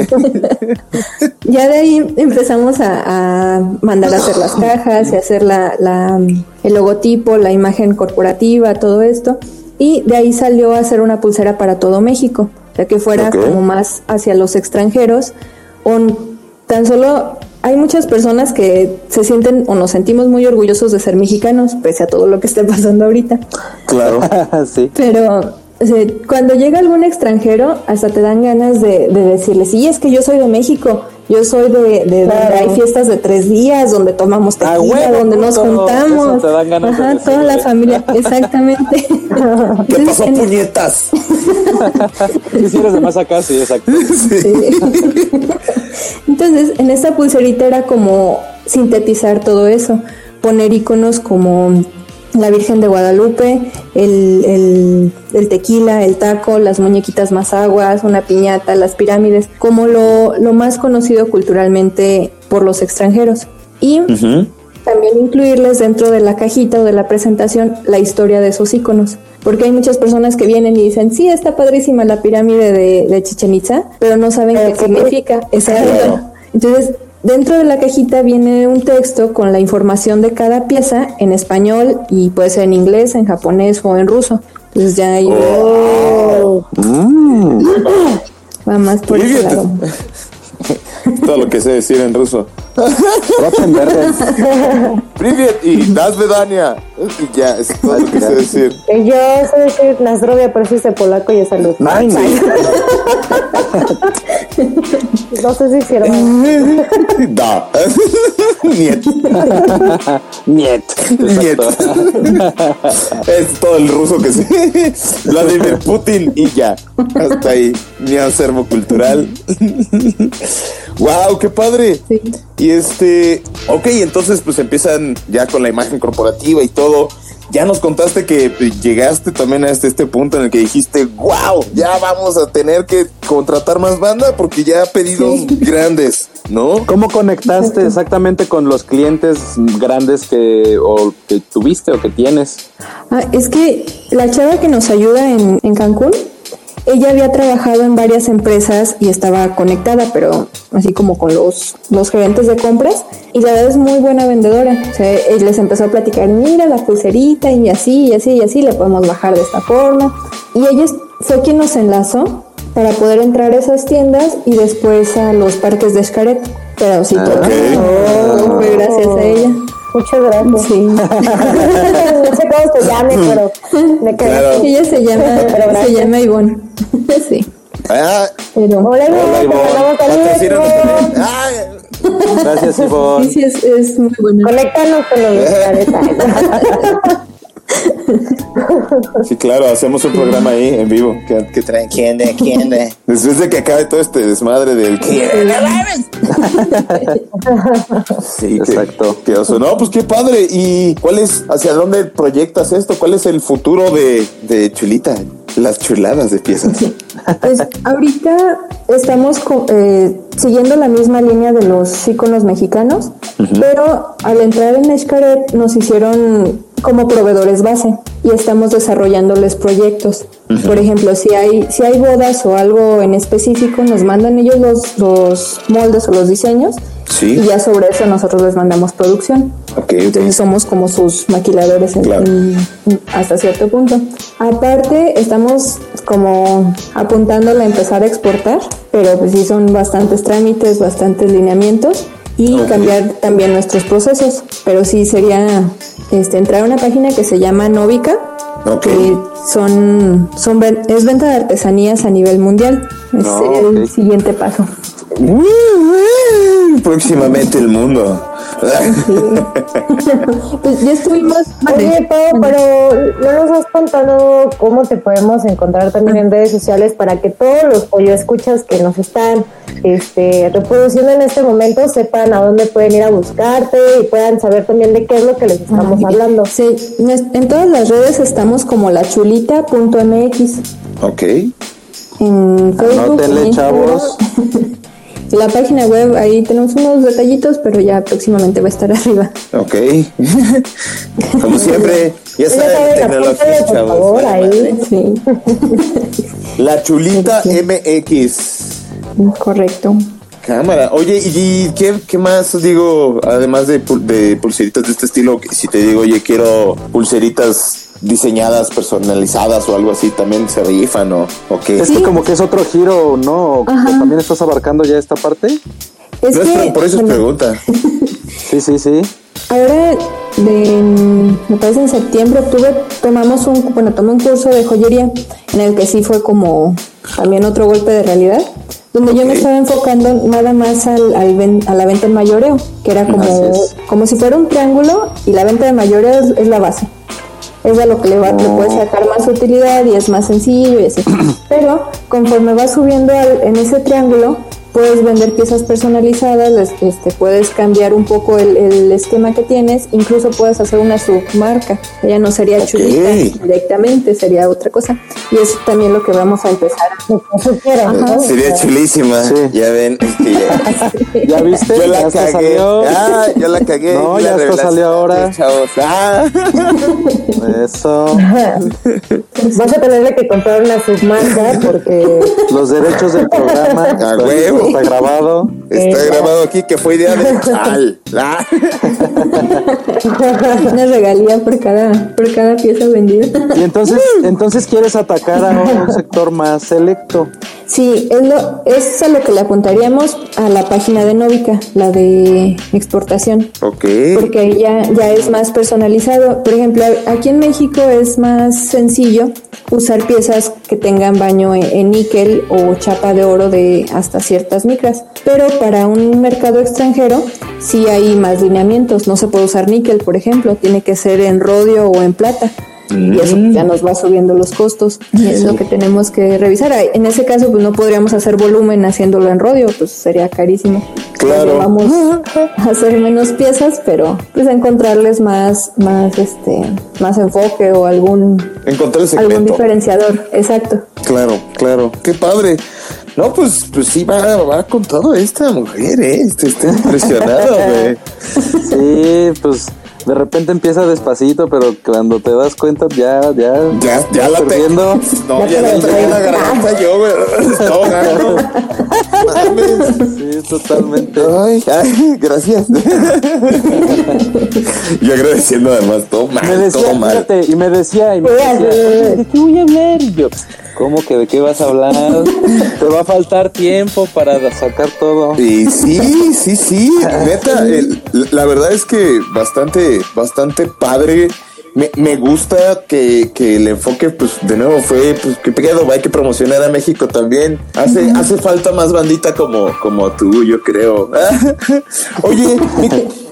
Ya de ahí empezamos a, a mandar a hacer las cajas y hacer la, la- el logotipo, la imagen corporativa, todo esto. Y de ahí salió a hacer una pulsera para todo México, ya que fuera como más hacia los extranjeros. O tan solo hay muchas personas que se sienten o nos sentimos muy orgullosos de ser mexicanos, pese a todo lo que esté pasando ahorita. Claro. sí. Pero o sea, cuando llega algún extranjero, hasta te dan ganas de, de decirle, sí, es que yo soy de México, yo soy de, de donde hay fiestas de tres días, donde tomamos Ah, tequila, donde nos juntamos. Eso te dan ganas de Ajá, toda la decirle. familia, exactamente. ¿Qué pasó, puñetas? Sí eres de más acá, sí, exacto. Entonces, en esta pulserita era como sintetizar todo eso, poner iconos como la Virgen de Guadalupe, el, el- el tequila, el taco, las muñequitas más aguas, una piñata, las pirámides, como lo, lo más conocido culturalmente por los extranjeros. Y también incluirles dentro de la cajita o de la presentación la historia de esos iconos. Porque hay muchas personas que vienen y dicen, sí, está padrísima la pirámide de, de Chichen Itza, pero no saben qué significa. Exacto. Entonces, dentro de la cajita viene un texto con la información de cada pieza en español y puede ser en inglés, en japonés o en ruso. Entonces ya ahí va más por ese lado. Todo lo que sé decir en ruso. Rottenberger. Привет y das vedania. Y ya, es todo lo que sé decir. Eh, Yo sé decir Nazdrovia, pero sí sé polaco y es salud. Ay, no. No sé si hicieron. Da. Niet. Niet. Niet. Es todo el ruso que sé. Vladimir Putin y ya. Hasta ahí. Mi acervo cultural. wow, qué padre. Sí. Y este, ok, entonces pues empiezan ya con la imagen corporativa y todo. Ya nos contaste que llegaste también a este, este punto en el que dijiste, wow, ya vamos a tener que contratar más banda porque ya pedidos grandes, ¿no? ¿Cómo conectaste exactamente con los clientes grandes que, o que tuviste o que tienes? Ah, es que la chava que nos ayuda en, en Cancún, ella había trabajado en varias empresas y estaba conectada, pero así como con los, los gerentes de compras. Y la verdad es muy buena vendedora. O sea, él les empezó a platicar, mira la pulserita y así, y así, y así, le podemos bajar de esta forma. Y ella fue quien nos enlazó para poder entrar a esas tiendas y después a los parques de Xcaret. Pero sí, todo, todo fue gracias a ella. Muchas gracias. Sí. no sé cómo se llame, pero me quedé. Claro. Ella se llama, Pero se gracias. llama Ivonne. sí. Ah, Pero Hola, hola, Ivonne, te Ivonne. Gracias, sí, sí, es, es muy buena. Conéctanos con los. Sí, claro, hacemos un programa ahí en vivo. Que traen quién de quién de. Después de que acabe todo este desmadre del quién Sí, qué- Exacto. qué oso. No, pues qué padre. ¿Y cuál es, hacia dónde proyectas esto? ¿Cuál es el futuro de, de Chulita? Las chuladas de piezas. Pues ahorita estamos eh, siguiendo la misma línea de los íconos mexicanos, pero al entrar en Xcaret nos hicieron como proveedores base y estamos desarrollándoles proyectos. Por ejemplo, si hay, si hay bodas o algo en específico, nos mandan ellos los, los moldes o los diseños Sí. y ya sobre eso nosotros les mandamos producción. Ok, ok. Entonces somos como sus maquiladores en- Claro. en- hasta cierto punto. Aparte, estamos como apuntándola a empezar a exportar, pero pues sí son bastantes trámites, bastantes lineamientos y Ok. cambiar también nuestros procesos. Pero sí sería este, entrar a una página que se llama Novica, Ok. que son, son es venta de artesanías a nivel mundial. No, sería el siguiente paso. Próximamente el mundo. pues ya estuvimos. Oye, Pau, pero no nos has contado cómo te podemos encontrar también en redes sociales para que todos los pollo escuchas que nos están este, reproduciendo en este momento sepan a dónde pueden ir a buscarte y puedan saber también de qué es lo que les estamos hablando. Sí, en todas las redes estamos como lachulita.mx. Ok. En Facebook. Anótenle, en chavos. La página web, ahí tenemos unos detallitos, pero ya próximamente va a estar arriba. Ok. Como siempre, ya saben, saben, tecnología, apúntale, por chavos. favor, ahí. Sí, La chulita MX. correcto. Cámara. Oye, ¿y qué, qué más digo? Además de, pul- de pulseritas de este estilo, si te digo, oye, quiero pulseritas diseñadas, personalizadas o algo así, también se rifan o, o qué. Es que como que es otro giro, ¿no? ¿O Ajá. ¿También estás abarcando ya esta parte? Es No, es que, por- por eso es bueno, pregunta. Sí, sí, sí. Ahora, de, me parece en septiembre, octubre, tomamos un, bueno, tomé un curso de joyería en el que sí fue como también otro golpe de realidad, donde yo me estaba enfocando nada más al, al ven- a la venta en mayoreo, que era como, es. como si fuera un triángulo y la venta de mayoreo es, es la base. Es a lo que le, va, le puedes sacar más utilidad y es más sencillo y así. Pero conforme vas subiendo al- en ese triángulo, puedes vender piezas personalizadas, este, puedes cambiar un poco el, el esquema que tienes, incluso puedes hacer una submarca. Ya no sería chulita directamente, sería otra cosa. Y es también lo que vamos a empezar. ¿no? Sería chulísima. Sí. Ya ven, ya. ¿Ya viste? Yo ya la hasta cagué. salió. Ah, yo la cagué. No, La ya revelación. salió ahora. Chavos. Ah. Eso. Vas a tenerle que comprar una submarca porque Los derechos del programa. A huevo. Está grabado. Está grabado aquí que fue idea de Chal. Ah. Una regalía por cada, por cada pieza vendida. Y entonces, entonces quieres atacar a un sector más selecto. Sí, es, lo, es a lo que le apuntaríamos a la página de Novica, la de exportación. Ok. Porque ahí ya, ya es más personalizado. Por ejemplo, aquí en México es más sencillo usar piezas que tengan baño en, en níquel o chapa de oro de hasta ciertas micras. Pero para un mercado extranjero sí hay más lineamientos. No se puede usar níquel, por ejemplo. Tiene que ser en rodio o en plata. Y eso ya nos va subiendo los costos. Y es lo que tenemos que revisar. En ese caso, pues no podríamos hacer volumen haciéndolo en rodio, pues sería carísimo. Claro. Vamos a hacer menos piezas, pero pues encontrarles más, más este, más enfoque o algún, Encontré el algún diferenciador. Exacto. Claro, claro. Qué padre. No, pues, pues sí, va, va con todo esta mujer, ¿eh? Estoy, estoy impresionado, güey. Sí, pues de repente empieza despacito, pero cuando te das cuenta ya, ya, Ya, ya la tengo. perdiendo. No, Ya ya te la lo tengo en la traes. garganta yo, güey. Mames. Sí, totalmente. Ay, ay, gracias. Yo agradeciendo además, todo Me mal, decía, todo mal. fíjate, y me decía, y me decía, ¿de qué voy a hablar? Y yo, ¿cómo que de qué vas a hablar? Te va a faltar tiempo para sacar todo. Y sí, sí, sí, neta, el- la verdad es que bastante, bastante padre. Me, me gusta que, que el enfoque, pues, de nuevo fue, pues, que pedo, hay que promocionar a México también. Hace, hace falta más bandita como, como tú, yo creo. Oye,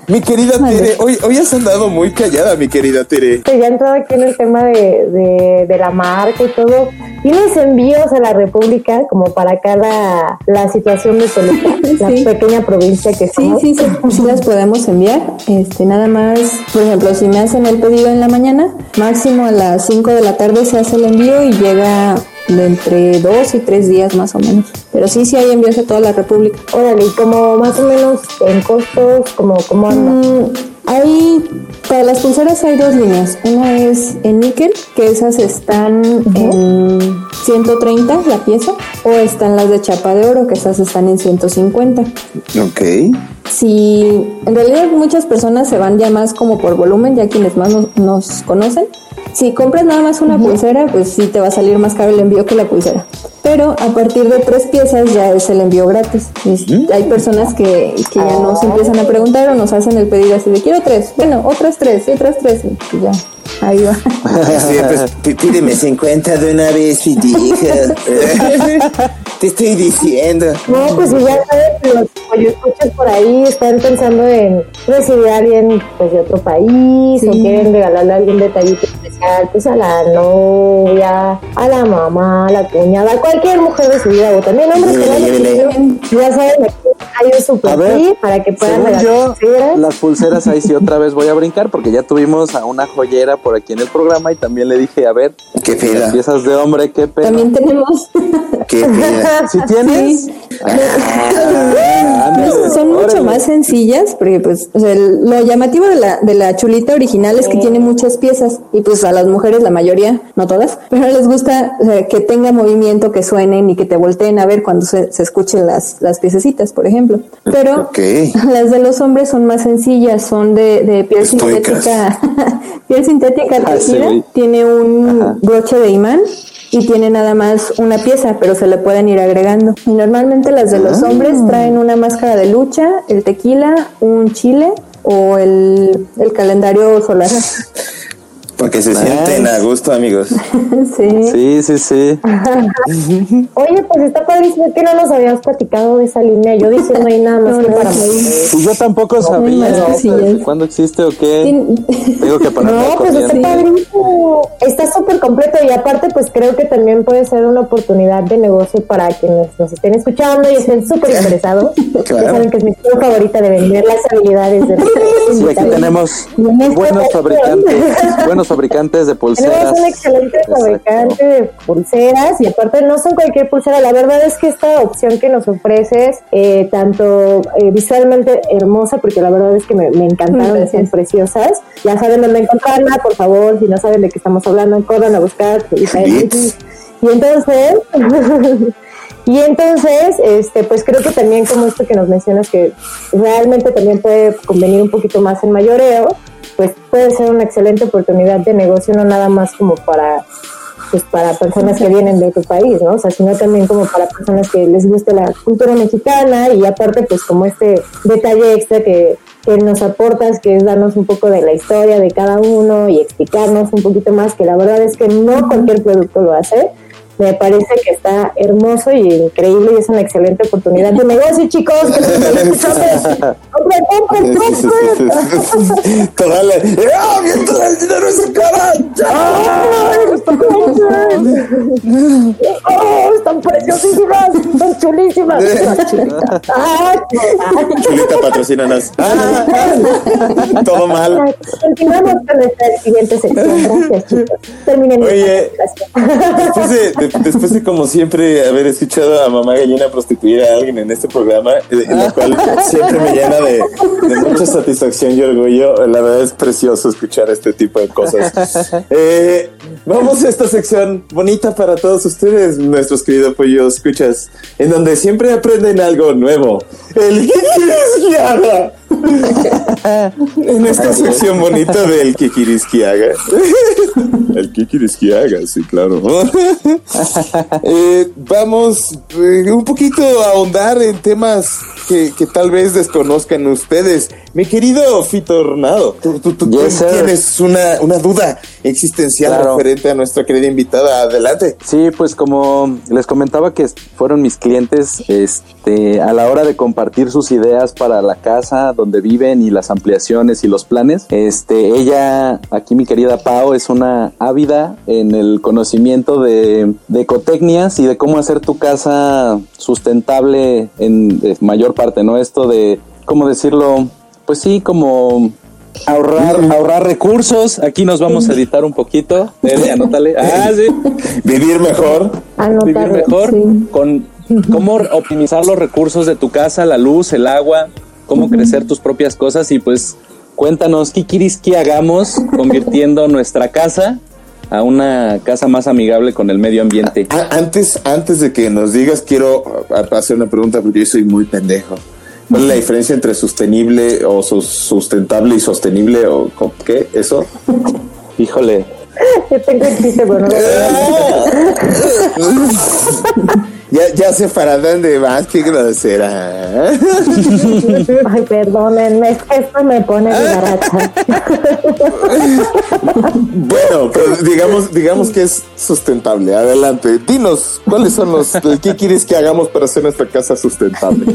mi, querida Tere, hoy, hoy has andado muy callada, mi querida Tere. que ya entrado aquí en el tema de, de, de la marca y todo, ¿tienes envíos a la República como para cada la situación de Toluca, la Sí. pequeña provincia que Sí, somos? sí, sí, sí las podemos enviar. Este, nada más, por ejemplo, si me hacen el pedido en la mañana, máximo a las 5 de la tarde se hace el envío y llega de entre 2 y 3 días más o menos. Pero sí, sí hay envíos a toda la República. Órale, y como más o menos en costos, como cómo anda. Mm, hay, para las pulseras hay dos líneas. Una es en níquel, que esas están en 130 la pieza, o están las de chapa de oro, que esas están en 150. Ok. Si en realidad muchas personas se van ya más como por volumen, ya quienes más nos, nos conocen. Si compras nada más una pulsera, pues sí te va a salir más caro el envío que la pulsera. Pero a partir de tres piezas ya es el envío gratis. Y Hay personas que, que ya nos empiezan a preguntar o nos hacen el pedido así de quiero tres, bueno, otras tres, otras tres, y ya, ahí va. Sí, pues, pí- pídeme 50 de una vez, mi hija. Te estoy diciendo. No, pues si ya sabes, los escuchas por ahí están pensando en recibir a alguien pues, de otro país o quieren regalarle a alguien detallito especial, pues a la novia, a la mamá, a la cuñada, a cualquier mujer de su vida o también hombres que ya saben, hay un super ver, para que puedan regalar yo, pulseras. las pulseras ahí sí otra vez voy a brincar porque ya tuvimos a una joyera por aquí en el programa y también le dije, a ver, Qué peda. piezas de hombre, qué pedo. También tenemos. Qué peda. ¿Sí tienes? Ah, ándale, son mucho órale. más sencillas porque pues o sea, el- lo llamativo de la, de la chulita original es que tiene muchas piezas y pues a las mujeres la mayoría, no todas, pero les gusta o sea, que tenga movimiento, que suenen y que te volteen a ver cuando se, se escuchen las, las piececitas, por ejemplo. Pero Ok. las de los hombres son más sencillas, son de, de piel Estoicas. sintética, piel sintética Ah, tiene un Ajá. broche de imán y tiene nada más una pieza, pero se le pueden ir agregando. Y normalmente las de los hombres traen una máscara de lucha, el tequila, un chile o el, el calendario solar. Para que se Nice. sienten a gusto, amigos. sí. Sí, sí, sí. Oye, pues está padrísimo que no nos habíamos platicado de esa línea. Yo diciendo ahí nada más No, que no, para sí. mujeres. Y yo tampoco sabía. ¿no? ¿Cuándo existe o qué? Tengo que ponerme No, pues está padrísimo. Está súper completo y aparte, pues creo que también puede ser una oportunidad de negocio para quienes nos estén escuchando y estén súper interesados. Claro. Ya saben que es mi favorita de vender las habilidades de Sí, aquí tenemos buenos fabricantes, buenos fabricantes de pulseras. Tenemos un excelente Exacto. fabricante de pulseras y aparte no son cualquier pulsera. La verdad es que esta opción que nos ofreces, eh, tanto eh, visualmente hermosa, porque la verdad es que me, me encantaron, son preciosas. Ya saben dónde encontrarla, por favor. Si no saben de qué estamos hablando, corran a buscar. Y entonces, y entonces, este, pues creo que también como esto que nos mencionas que realmente también puede convenir un poquito más en mayoreo, pues puede ser una excelente oportunidad de negocio, no nada más como para pues para personas que vienen de otro país, ¿no? O sea, sino también como para personas que les guste la cultura mexicana y aparte pues como este detalle extra que, que nos aportas, que es darnos un poco de la historia de cada uno y explicarnos un poquito más, que la verdad es que no cualquier producto lo hace. Me parece que está hermoso y increíble y es una excelente oportunidad de negocio, chicos. están la. ¡Ah, viendo el dinero en su cara! ¡Oh, están preciosísimas! ¡Son chulísimas! ¡Ah, Chulita, patrocínanos. Ah, todo mal. Continuamos con nuestra siguiente sección. Gracias, chicos. Terminen. Oye. Después de, como siempre, haber escuchado a mamá gallina prostituir a alguien en este programa, eh, en lo cual siempre me llena de, mucha satisfacción y orgullo, la verdad es precioso escuchar este tipo de cosas. Eh, vamos a esta sección bonita para todos ustedes, nuestros queridos pollos escuchas, en donde siempre aprenden algo nuevo. El ¿Qué quieres que haga? En esta sección bonita del Kikirisquiaga. El Kikirisquiaga, sí, claro. Eh, vamos eh, un poquito a ahondar en temas que, que tal vez desconozcan ustedes. Mi querido Fito Tornado, tú, tú- tú Yes, sir. tienes una, una duda existencial Claro. referente a nuestra querida invitada. Adelante. Sí, pues como les comentaba que fueron mis clientes, este, a la hora de compartir sus ideas para la casa donde viven y las ampliaciones y los planes, este, ella, aquí mi querida Pau, es una ávida en el conocimiento de, de ecotecnias y de cómo hacer tu casa sustentable en eh, mayor parte, ¿no? Esto de, ¿cómo decirlo? Pues sí, como ahorrar, ahorrar recursos. Aquí nos vamos a editar un poquito. Dele, anótale. Ah, sí Vivir mejor. vivir mejor sí. con cómo optimizar los recursos de tu casa, la luz, el agua, cómo crecer tus propias cosas y pues cuéntanos qué quieres que hagamos convirtiendo nuestra casa a una casa más amigable con el medio ambiente. A- antes, antes de que nos digas, quiero hacer una pregunta porque yo soy muy pendejo. ¿Cuál es la diferencia entre sostenible o sus- sustentable y sostenible o qué? ¿Eso? Híjole, Yo tengo el chiste, bueno, Ya, ya sé para dónde vas, qué grosera. Ay, perdónenme, esto me pone de garracha. Bueno, pero digamos, digamos que es sustentable. Adelante, dinos, ¿cuáles son los, qué quieres que hagamos para hacer nuestra casa sustentable?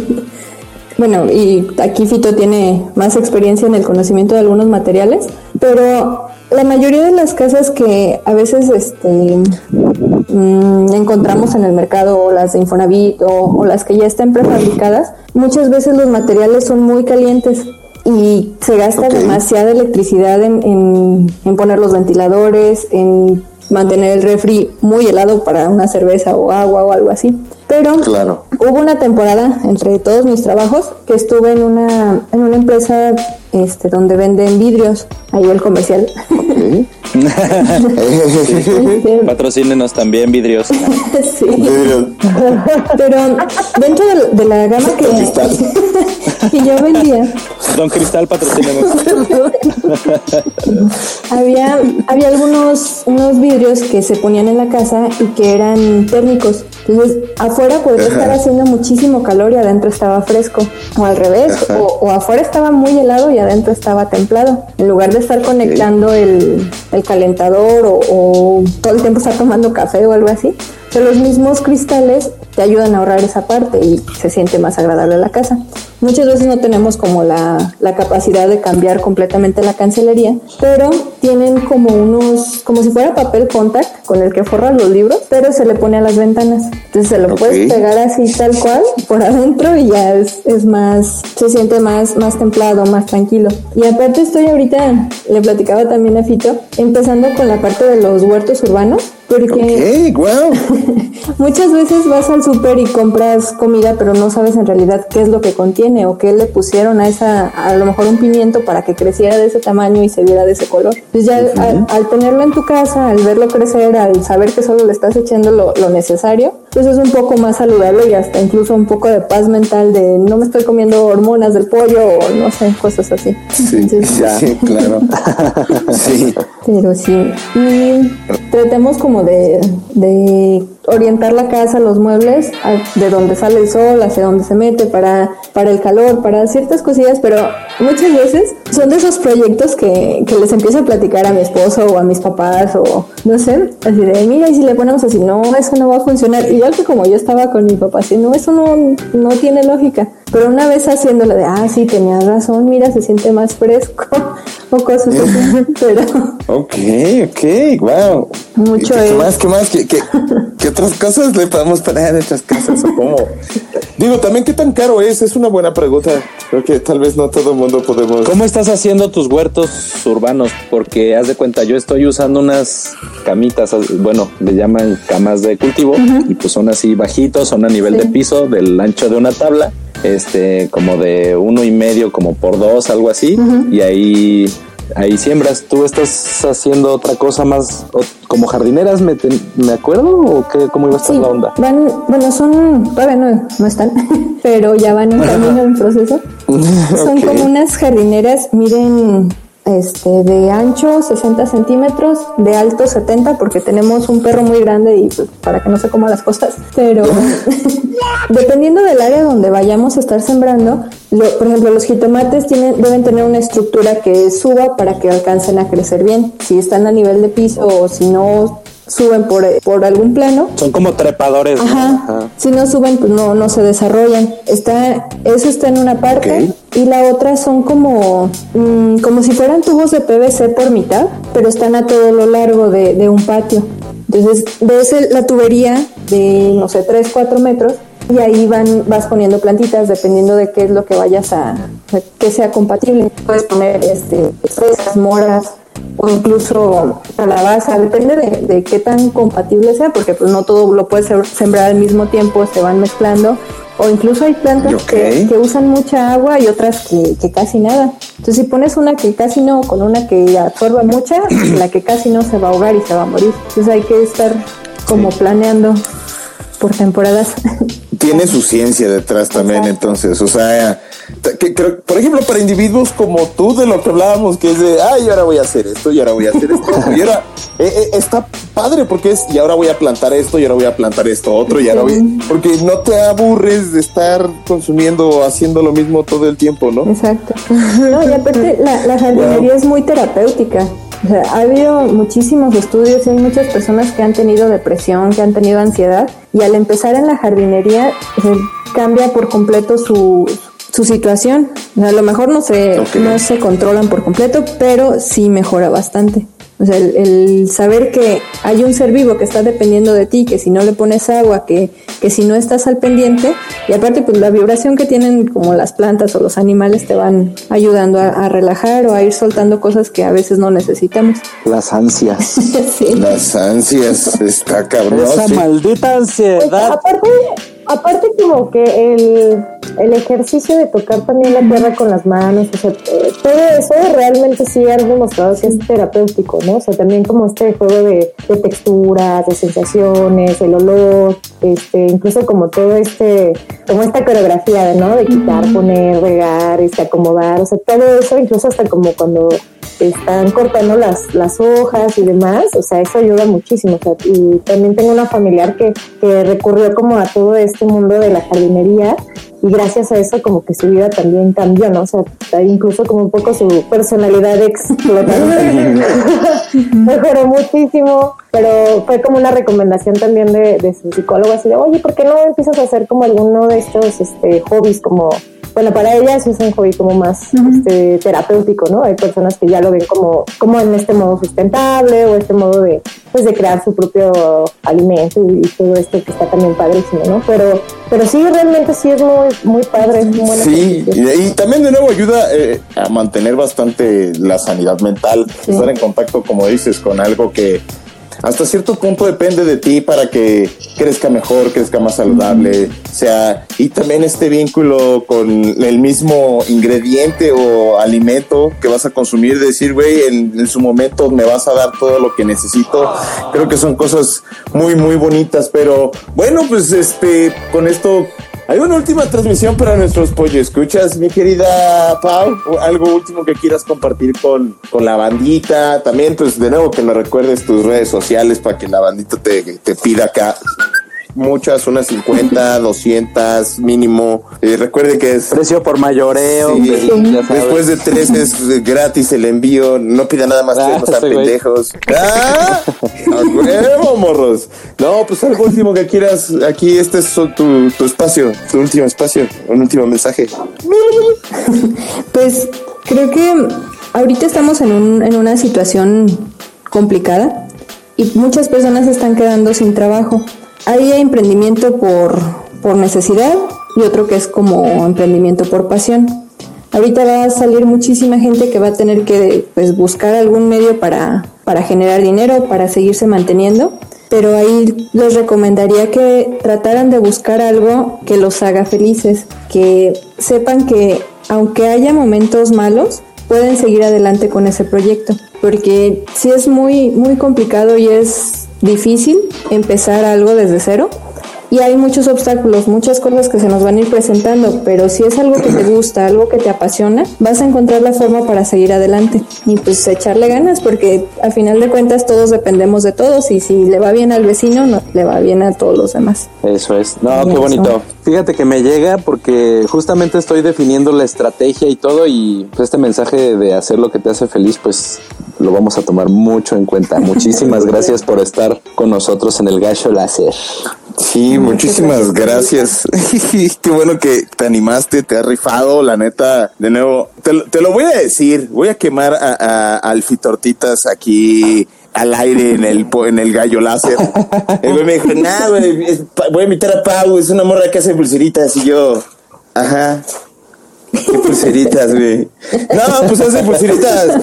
bueno, y aquí Fito tiene más experiencia en el conocimiento de algunos materiales, pero la mayoría de las casas que a veces este, mm, encontramos en el mercado, o las de Infonavit o, las que ya están prefabricadas, muchas veces los materiales son muy calientes y se gasta demasiada electricidad en, en, poner los ventiladores, en mantener el refri muy helado para una cerveza o agua o algo así. Pero hubo una temporada entre todos mis trabajos que estuve en una, en una empresa este, donde venden vidrios, ahí el comercial. Patrocínenos también vidrios. sí. Pero dentro de, la gama que, que yo vendía. Don Cristal, patrocínenos. había, había algunos unos vidrios que se ponían en la casa y que eran térmicos. Entonces, afuera podía estar haciendo muchísimo calor y adentro estaba fresco. O al revés, o, afuera estaba muy helado y adentro estaba templado. En lugar de estar conectando el, el calentador o, todo el tiempo estar tomando café o algo así, los mismos cristales te ayudan a ahorrar esa parte y se siente más agradable la casa. Muchas veces no tenemos como la, la, capacidad de cambiar completamente la cancelería, pero tienen como unos, como si fuera papel contact con el que forras los libros, pero se le pone a las ventanas. Entonces se lo puedes pegar así tal cual por adentro y ya es, es, más, se siente más, más templado, más tranquilo. Y aparte estoy ahorita, le platicaba también a Fito, empezando con la parte de los huertos urbanos, porque wow. muchas veces vas al súper y compras comida, pero no sabes en realidad qué es lo que contiene o qué le pusieron a esa, a lo mejor un pimiento para que creciera de ese tamaño y se viera de ese color. Entonces ya al, tenerlo en tu casa, al verlo crecer, al saber que solo le estás echando lo, necesario, pues es un poco más saludable y hasta incluso un poco de paz mental de no me estoy comiendo hormonas del pollo o no sé, cosas así. Sí, sí claro. sí. Pero sí. Y tratemos como de, de orientar la casa, los muebles, de donde sale el sol, hacia donde se mete, para, para el calor, para ciertas cosillas, pero muchas veces son de esos proyectos que, que les empiezo a platicar a mi esposo o a mis papás o no sé, así de, mira, y si le ponemos así, no, eso no va a funcionar. Igual que como yo estaba con mi papá, así, no, eso no, no tiene lógica. Pero una vez haciéndolo de, ah, sí, tenías razón, mira, se siente más fresco o cosas así, pero... Ok, ok, wow. Mucho ¿Qué, más, qué más, qué, qué, qué otras cosas le podemos poner en nuestras casas? ¿Cómo? Digo, también, ¿qué tan caro es? Es una buena pregunta. Creo que tal vez no todo el mundo podemos... ¿Cómo estás haciendo tus huertos urbanos? Porque, haz de cuenta, yo estoy usando unas camitas, bueno, le llaman camas de cultivo, y pues son así bajitos, son a nivel de piso, del ancho de una tabla este, como de uno y medio, como por dos, algo así, y ahí, ahí siembras. ¿Tú estás haciendo otra cosa más, como jardineras, me, me acuerdo, o qué, cómo iba a estar la onda? Van, bueno, son, todavía no, no están, pero ya van en camino en proceso. Son como unas jardineras, miren, este, de ancho 60 centímetros, de alto 70, porque tenemos un perro muy grande y pues, para que no se coma las costas. Pero dependiendo del área donde vayamos a estar sembrando, por ejemplo, los jitomates deben tener una estructura que suba para que alcancen a crecer bien. Si están a nivel de piso o si no suben por, por algún plano. Son como trepadores. Ajá. Si no suben, pues no, no se desarrollan. Está, eso está en una parte y la otra son como, mm, como si fueran tubos de PVC por mitad, pero están a todo lo largo de, de un patio. Entonces ves la tubería de, no sé, 3, 4 metros y ahí van, vas poniendo plantitas dependiendo de qué es lo que vayas a, que sea compatible. Puedes poner este, fresas, moras, o incluso calabaza, depende de, qué tan compatible sea, porque pues no todo lo puedes sembrar al mismo tiempo, se van mezclando, o incluso hay plantas que, usan mucha agua y otras que, casi nada. Entonces si pones una que casi no, con una que absorba mucha, la que casi no se va a ahogar y se va a morir. Entonces hay que estar como planeando por temporadas. Tiene su ciencia detrás también, entonces, o sea, que, por ejemplo, para individuos como tú, de lo que hablábamos, que es de, ay, ahora voy a hacer esto, y ahora voy a hacer esto, y ahora eh, eh, está padre porque es, y ahora voy a plantar esto, y ahora voy a plantar esto otro, y ahora voy, porque no te aburres de estar consumiendo, haciendo lo mismo todo el tiempo, ¿no? Exacto. No, y aparte, la, la jardinería es muy terapéutica. O sea, ha habido muchísimos estudios y hay muchas personas que han tenido depresión, que han tenido ansiedad y al empezar en la jardinería cambia por completo su, su situación. A lo mejor no se, Ok. no se controlan por completo, pero sí mejora bastante. O sea, el, el saber que hay un ser vivo que está dependiendo de ti, que si no le pones agua, que, que si no estás al pendiente, y aparte pues la vibración que tienen como las plantas o los animales te van ayudando a, a relajar o a ir soltando cosas que a veces no necesitamos. Las ansias. sí. Las ansias, está cabrón. Esa sí. maldita Pues, ansiedad. aparte, aparte como que el, el ejercicio de tocar también la tierra con las manos, o sea, eh, todo eso realmente sí han demostrado que es terapéutico, ¿no? O sea, también como este juego de, de texturas, de sensaciones, el olor, este, incluso como todo este, como esta coreografía, ¿no? De quitar, poner, regar, este, acomodar, o sea, todo eso, incluso hasta como cuando están cortando las, las hojas y demás, o sea, eso ayuda muchísimo. Y también tengo una familiar que, que recurrió como a todo este mundo de la jardinería y gracias a eso como que su vida también cambió, ¿no? O sea, incluso como un poco su personalidad explotó. Mejoró muchísimo, pero fue como una recomendación también de, de su psicólogo así de, oye, ¿por qué no empiezas a hacer como alguno de estos este, hobbies como bueno, para ellas es un hobby como más este, terapéutico, ¿no? Hay personas que ya lo ven como, como en este modo sustentable o este modo de, pues, de crear su propio alimento y, y todo esto que está también padrísimo, ¿no? Pero, pero sí, realmente sí es muy, muy padre, es buen Sí, y, y también de nuevo ayuda eh, a mantener bastante la sanidad mental, estar en contacto, como dices, con algo que hasta cierto punto depende de ti para que crezca mejor, crezca más saludable, sea, y también este vínculo con el mismo ingrediente o alimento que vas a consumir, decir, güey, en, en su momento me vas a dar todo lo que necesito. Creo que son cosas muy, muy bonitas, pero bueno, pues este, con esto hay una última transmisión para nuestros pollo. ¿Escuchas, mi querida Pau? ¿O ¿Algo último que quieras compartir con, con la bandita? También, pues, de nuevo, que me recuerdes tus redes sociales para que la bandita te, te pida acá. Muchas, unas 50, 200 mínimo. Eh, recuerde que es... Precio por mayoreo. Sí, pues. Después de tres es gratis el envío. No pida nada más que Ah, no güey. pendejos. ¡Ah! ¡A huevo, morros! No, pues algo último que quieras. Aquí este es tu, tu espacio, tu último espacio, un último mensaje. Pues creo que ahorita estamos en, un- en una situación complicada y muchas personas se están quedando sin trabajo. Hay emprendimiento por, por necesidad y otro que es como emprendimiento por pasión. Ahorita va a salir muchísima gente que va a tener que pues, buscar algún medio para, para generar dinero, para seguirse manteniendo. Pero ahí les recomendaría que trataran de buscar algo que los haga felices, que sepan que aunque haya momentos malos, pueden seguir adelante con ese proyecto. Porque sí es muy, muy complicado y es difícil empezar algo desde cero. Y hay muchos obstáculos, muchas cosas que se nos van a ir presentando, pero si es algo que te gusta, algo que te apasiona, vas a encontrar la forma para seguir adelante y pues echarle ganas, porque al final de cuentas todos dependemos de todos y si le va bien al vecino, no, le va bien a todos los demás. Eso es. No, qué bonito. Fíjate que me llega porque justamente estoy definiendo la estrategia y todo y pues, este mensaje de hacer lo que te hace feliz, pues lo vamos a tomar mucho en cuenta. Muchísimas gracias por estar con nosotros en el Gallo Láser. Sí, muchísimas gracias. Qué bueno que te animaste, te has rifado, la neta. De nuevo, te, lo- te lo voy a decir. Voy a quemar a, a, a Alfitortitas aquí al aire en el, po- en el gallo láser. El güey me dijo, nah, güey, voy a invitar a Pau, es una morra que hace pulseritas. Y yo, ajá. ¿Qué pulseritas, güey? No, pues hace pulseritas.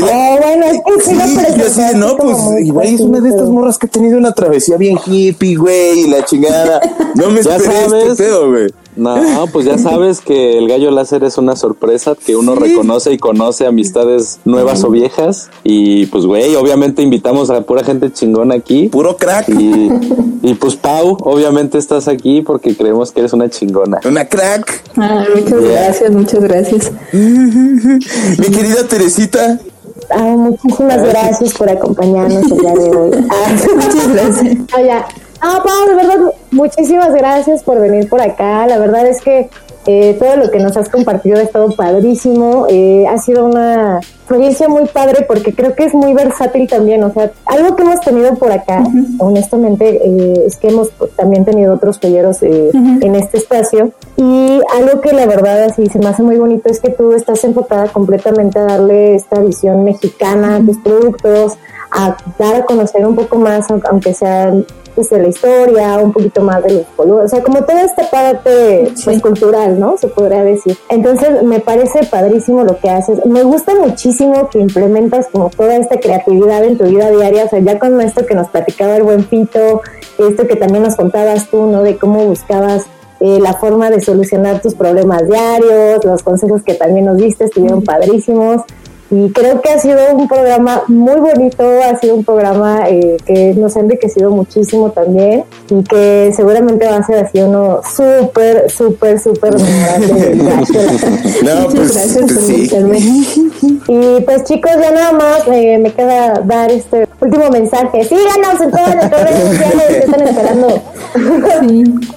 Oh, bueno, es que sí, yo así de, no, pues igual es una de estas morras que ha tenido una travesía bien hippie, güey, y la chingada. No me esperé este pedo, güey. No, pues ya sabes que el gallo láser es una sorpresa que uno reconoce y conoce amistades nuevas o viejas. Y pues, güey, obviamente invitamos a pura gente chingona aquí. Puro crack. Y, y pues, Pau, obviamente estás aquí porque creemos que eres una chingona. Una crack. Ah, muchas Yeah. gracias, muchas gracias. Mi querida Teresita. Ah, muchísimas gracias por acompañarnos el día de hoy. Ah, Muchas gracias. Ah, ya. Ah, Pau, de verdad, muchísimas gracias por venir por acá. La verdad es que Eh, todo lo que nos has compartido ha estado padrísimo. Eh, ha sido una experiencia muy padre porque creo que es muy versátil también. O sea, algo que hemos tenido por acá, honestamente, eh, es que hemos también tenido otros joyeros en este espacio. Y algo que la verdad así se me hace muy bonito es que tú estás enfocada completamente a darle esta visión mexicana a tus productos, a dar a conocer un poco más, aunque sea pues, de la historia, un poquito más de los colores, o sea, como toda esta parte pues, cultural, ¿no? Se podría decir. Entonces, me parece padrísimo lo que haces. Me gusta muchísimo que implementas como toda esta creatividad en tu vida diaria, o sea, ya con esto que nos platicaba el buen Pito, esto que también nos contabas tú, ¿no? De cómo buscabas eh, la forma de solucionar tus problemas diarios, los consejos que también nos diste estuvieron padrísimos. Y creo que ha sido un programa muy bonito, ha sido un programa eh, que nos ha enriquecido muchísimo también y que seguramente va a ser así uno súper, súper, súper memorable. no, pues, gracias por sí. Y pues chicos, ya nada más eh, me queda dar este último mensaje. Síganos en todas las redes sociales que están esperando.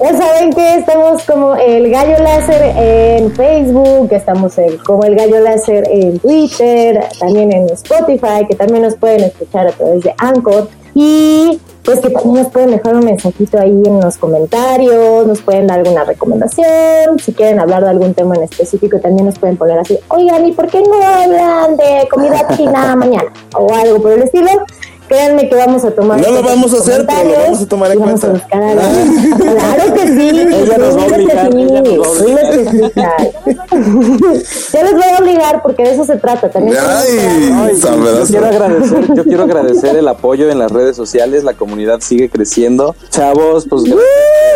ya saben que estamos como el Gallo Láser en Facebook, estamos como el Gallo Láser en Twitter también en Spotify, que también nos pueden escuchar a través de Anchor. Y pues que también nos pueden dejar un mensajito ahí en los comentarios, nos pueden dar alguna recomendación, si quieren hablar de algún tema en específico también nos pueden poner así, oigan, ¿y por qué no hablan de comida china mañana? O algo por el estilo. Créanme que vamos a tomar. No lo vamos a hacer, pero lo vamos a tomar en cuenta. A claro que sí. Ella nos va a obligar. Ya les voy a obligar porque de eso se trata también. Ay, yo, quiero agradecer, yo quiero agradecer el apoyo en las redes sociales. La comunidad sigue creciendo. Chavos, pues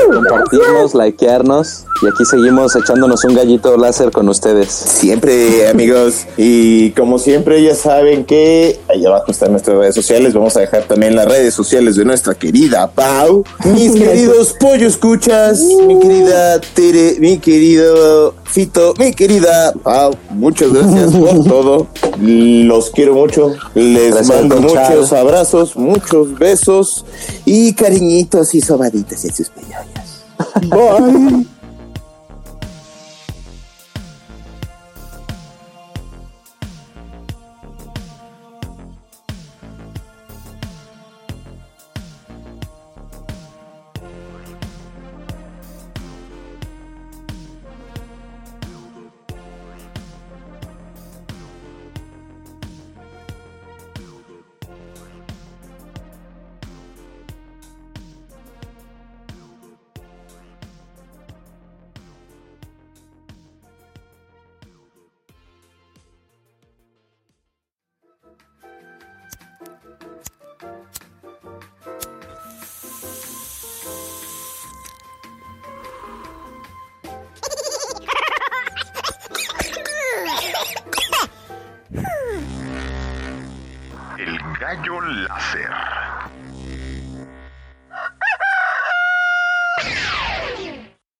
compartirnos, likearnos. Y aquí seguimos echándonos un gallito láser con ustedes. Siempre, amigos. Y como siempre, ya saben que ahí abajo están nuestras redes sociales. Vamos a dejar también las redes sociales de nuestra querida Pau. Mis queridos pollo escuchas, mi querida Tere, mi querido Fito, mi querida Pau. Muchas gracias por todo. Los quiero mucho. Les mando muchos abrazos, muchos besos y cariñitos y sobaditas en sus peñoñas. Bye.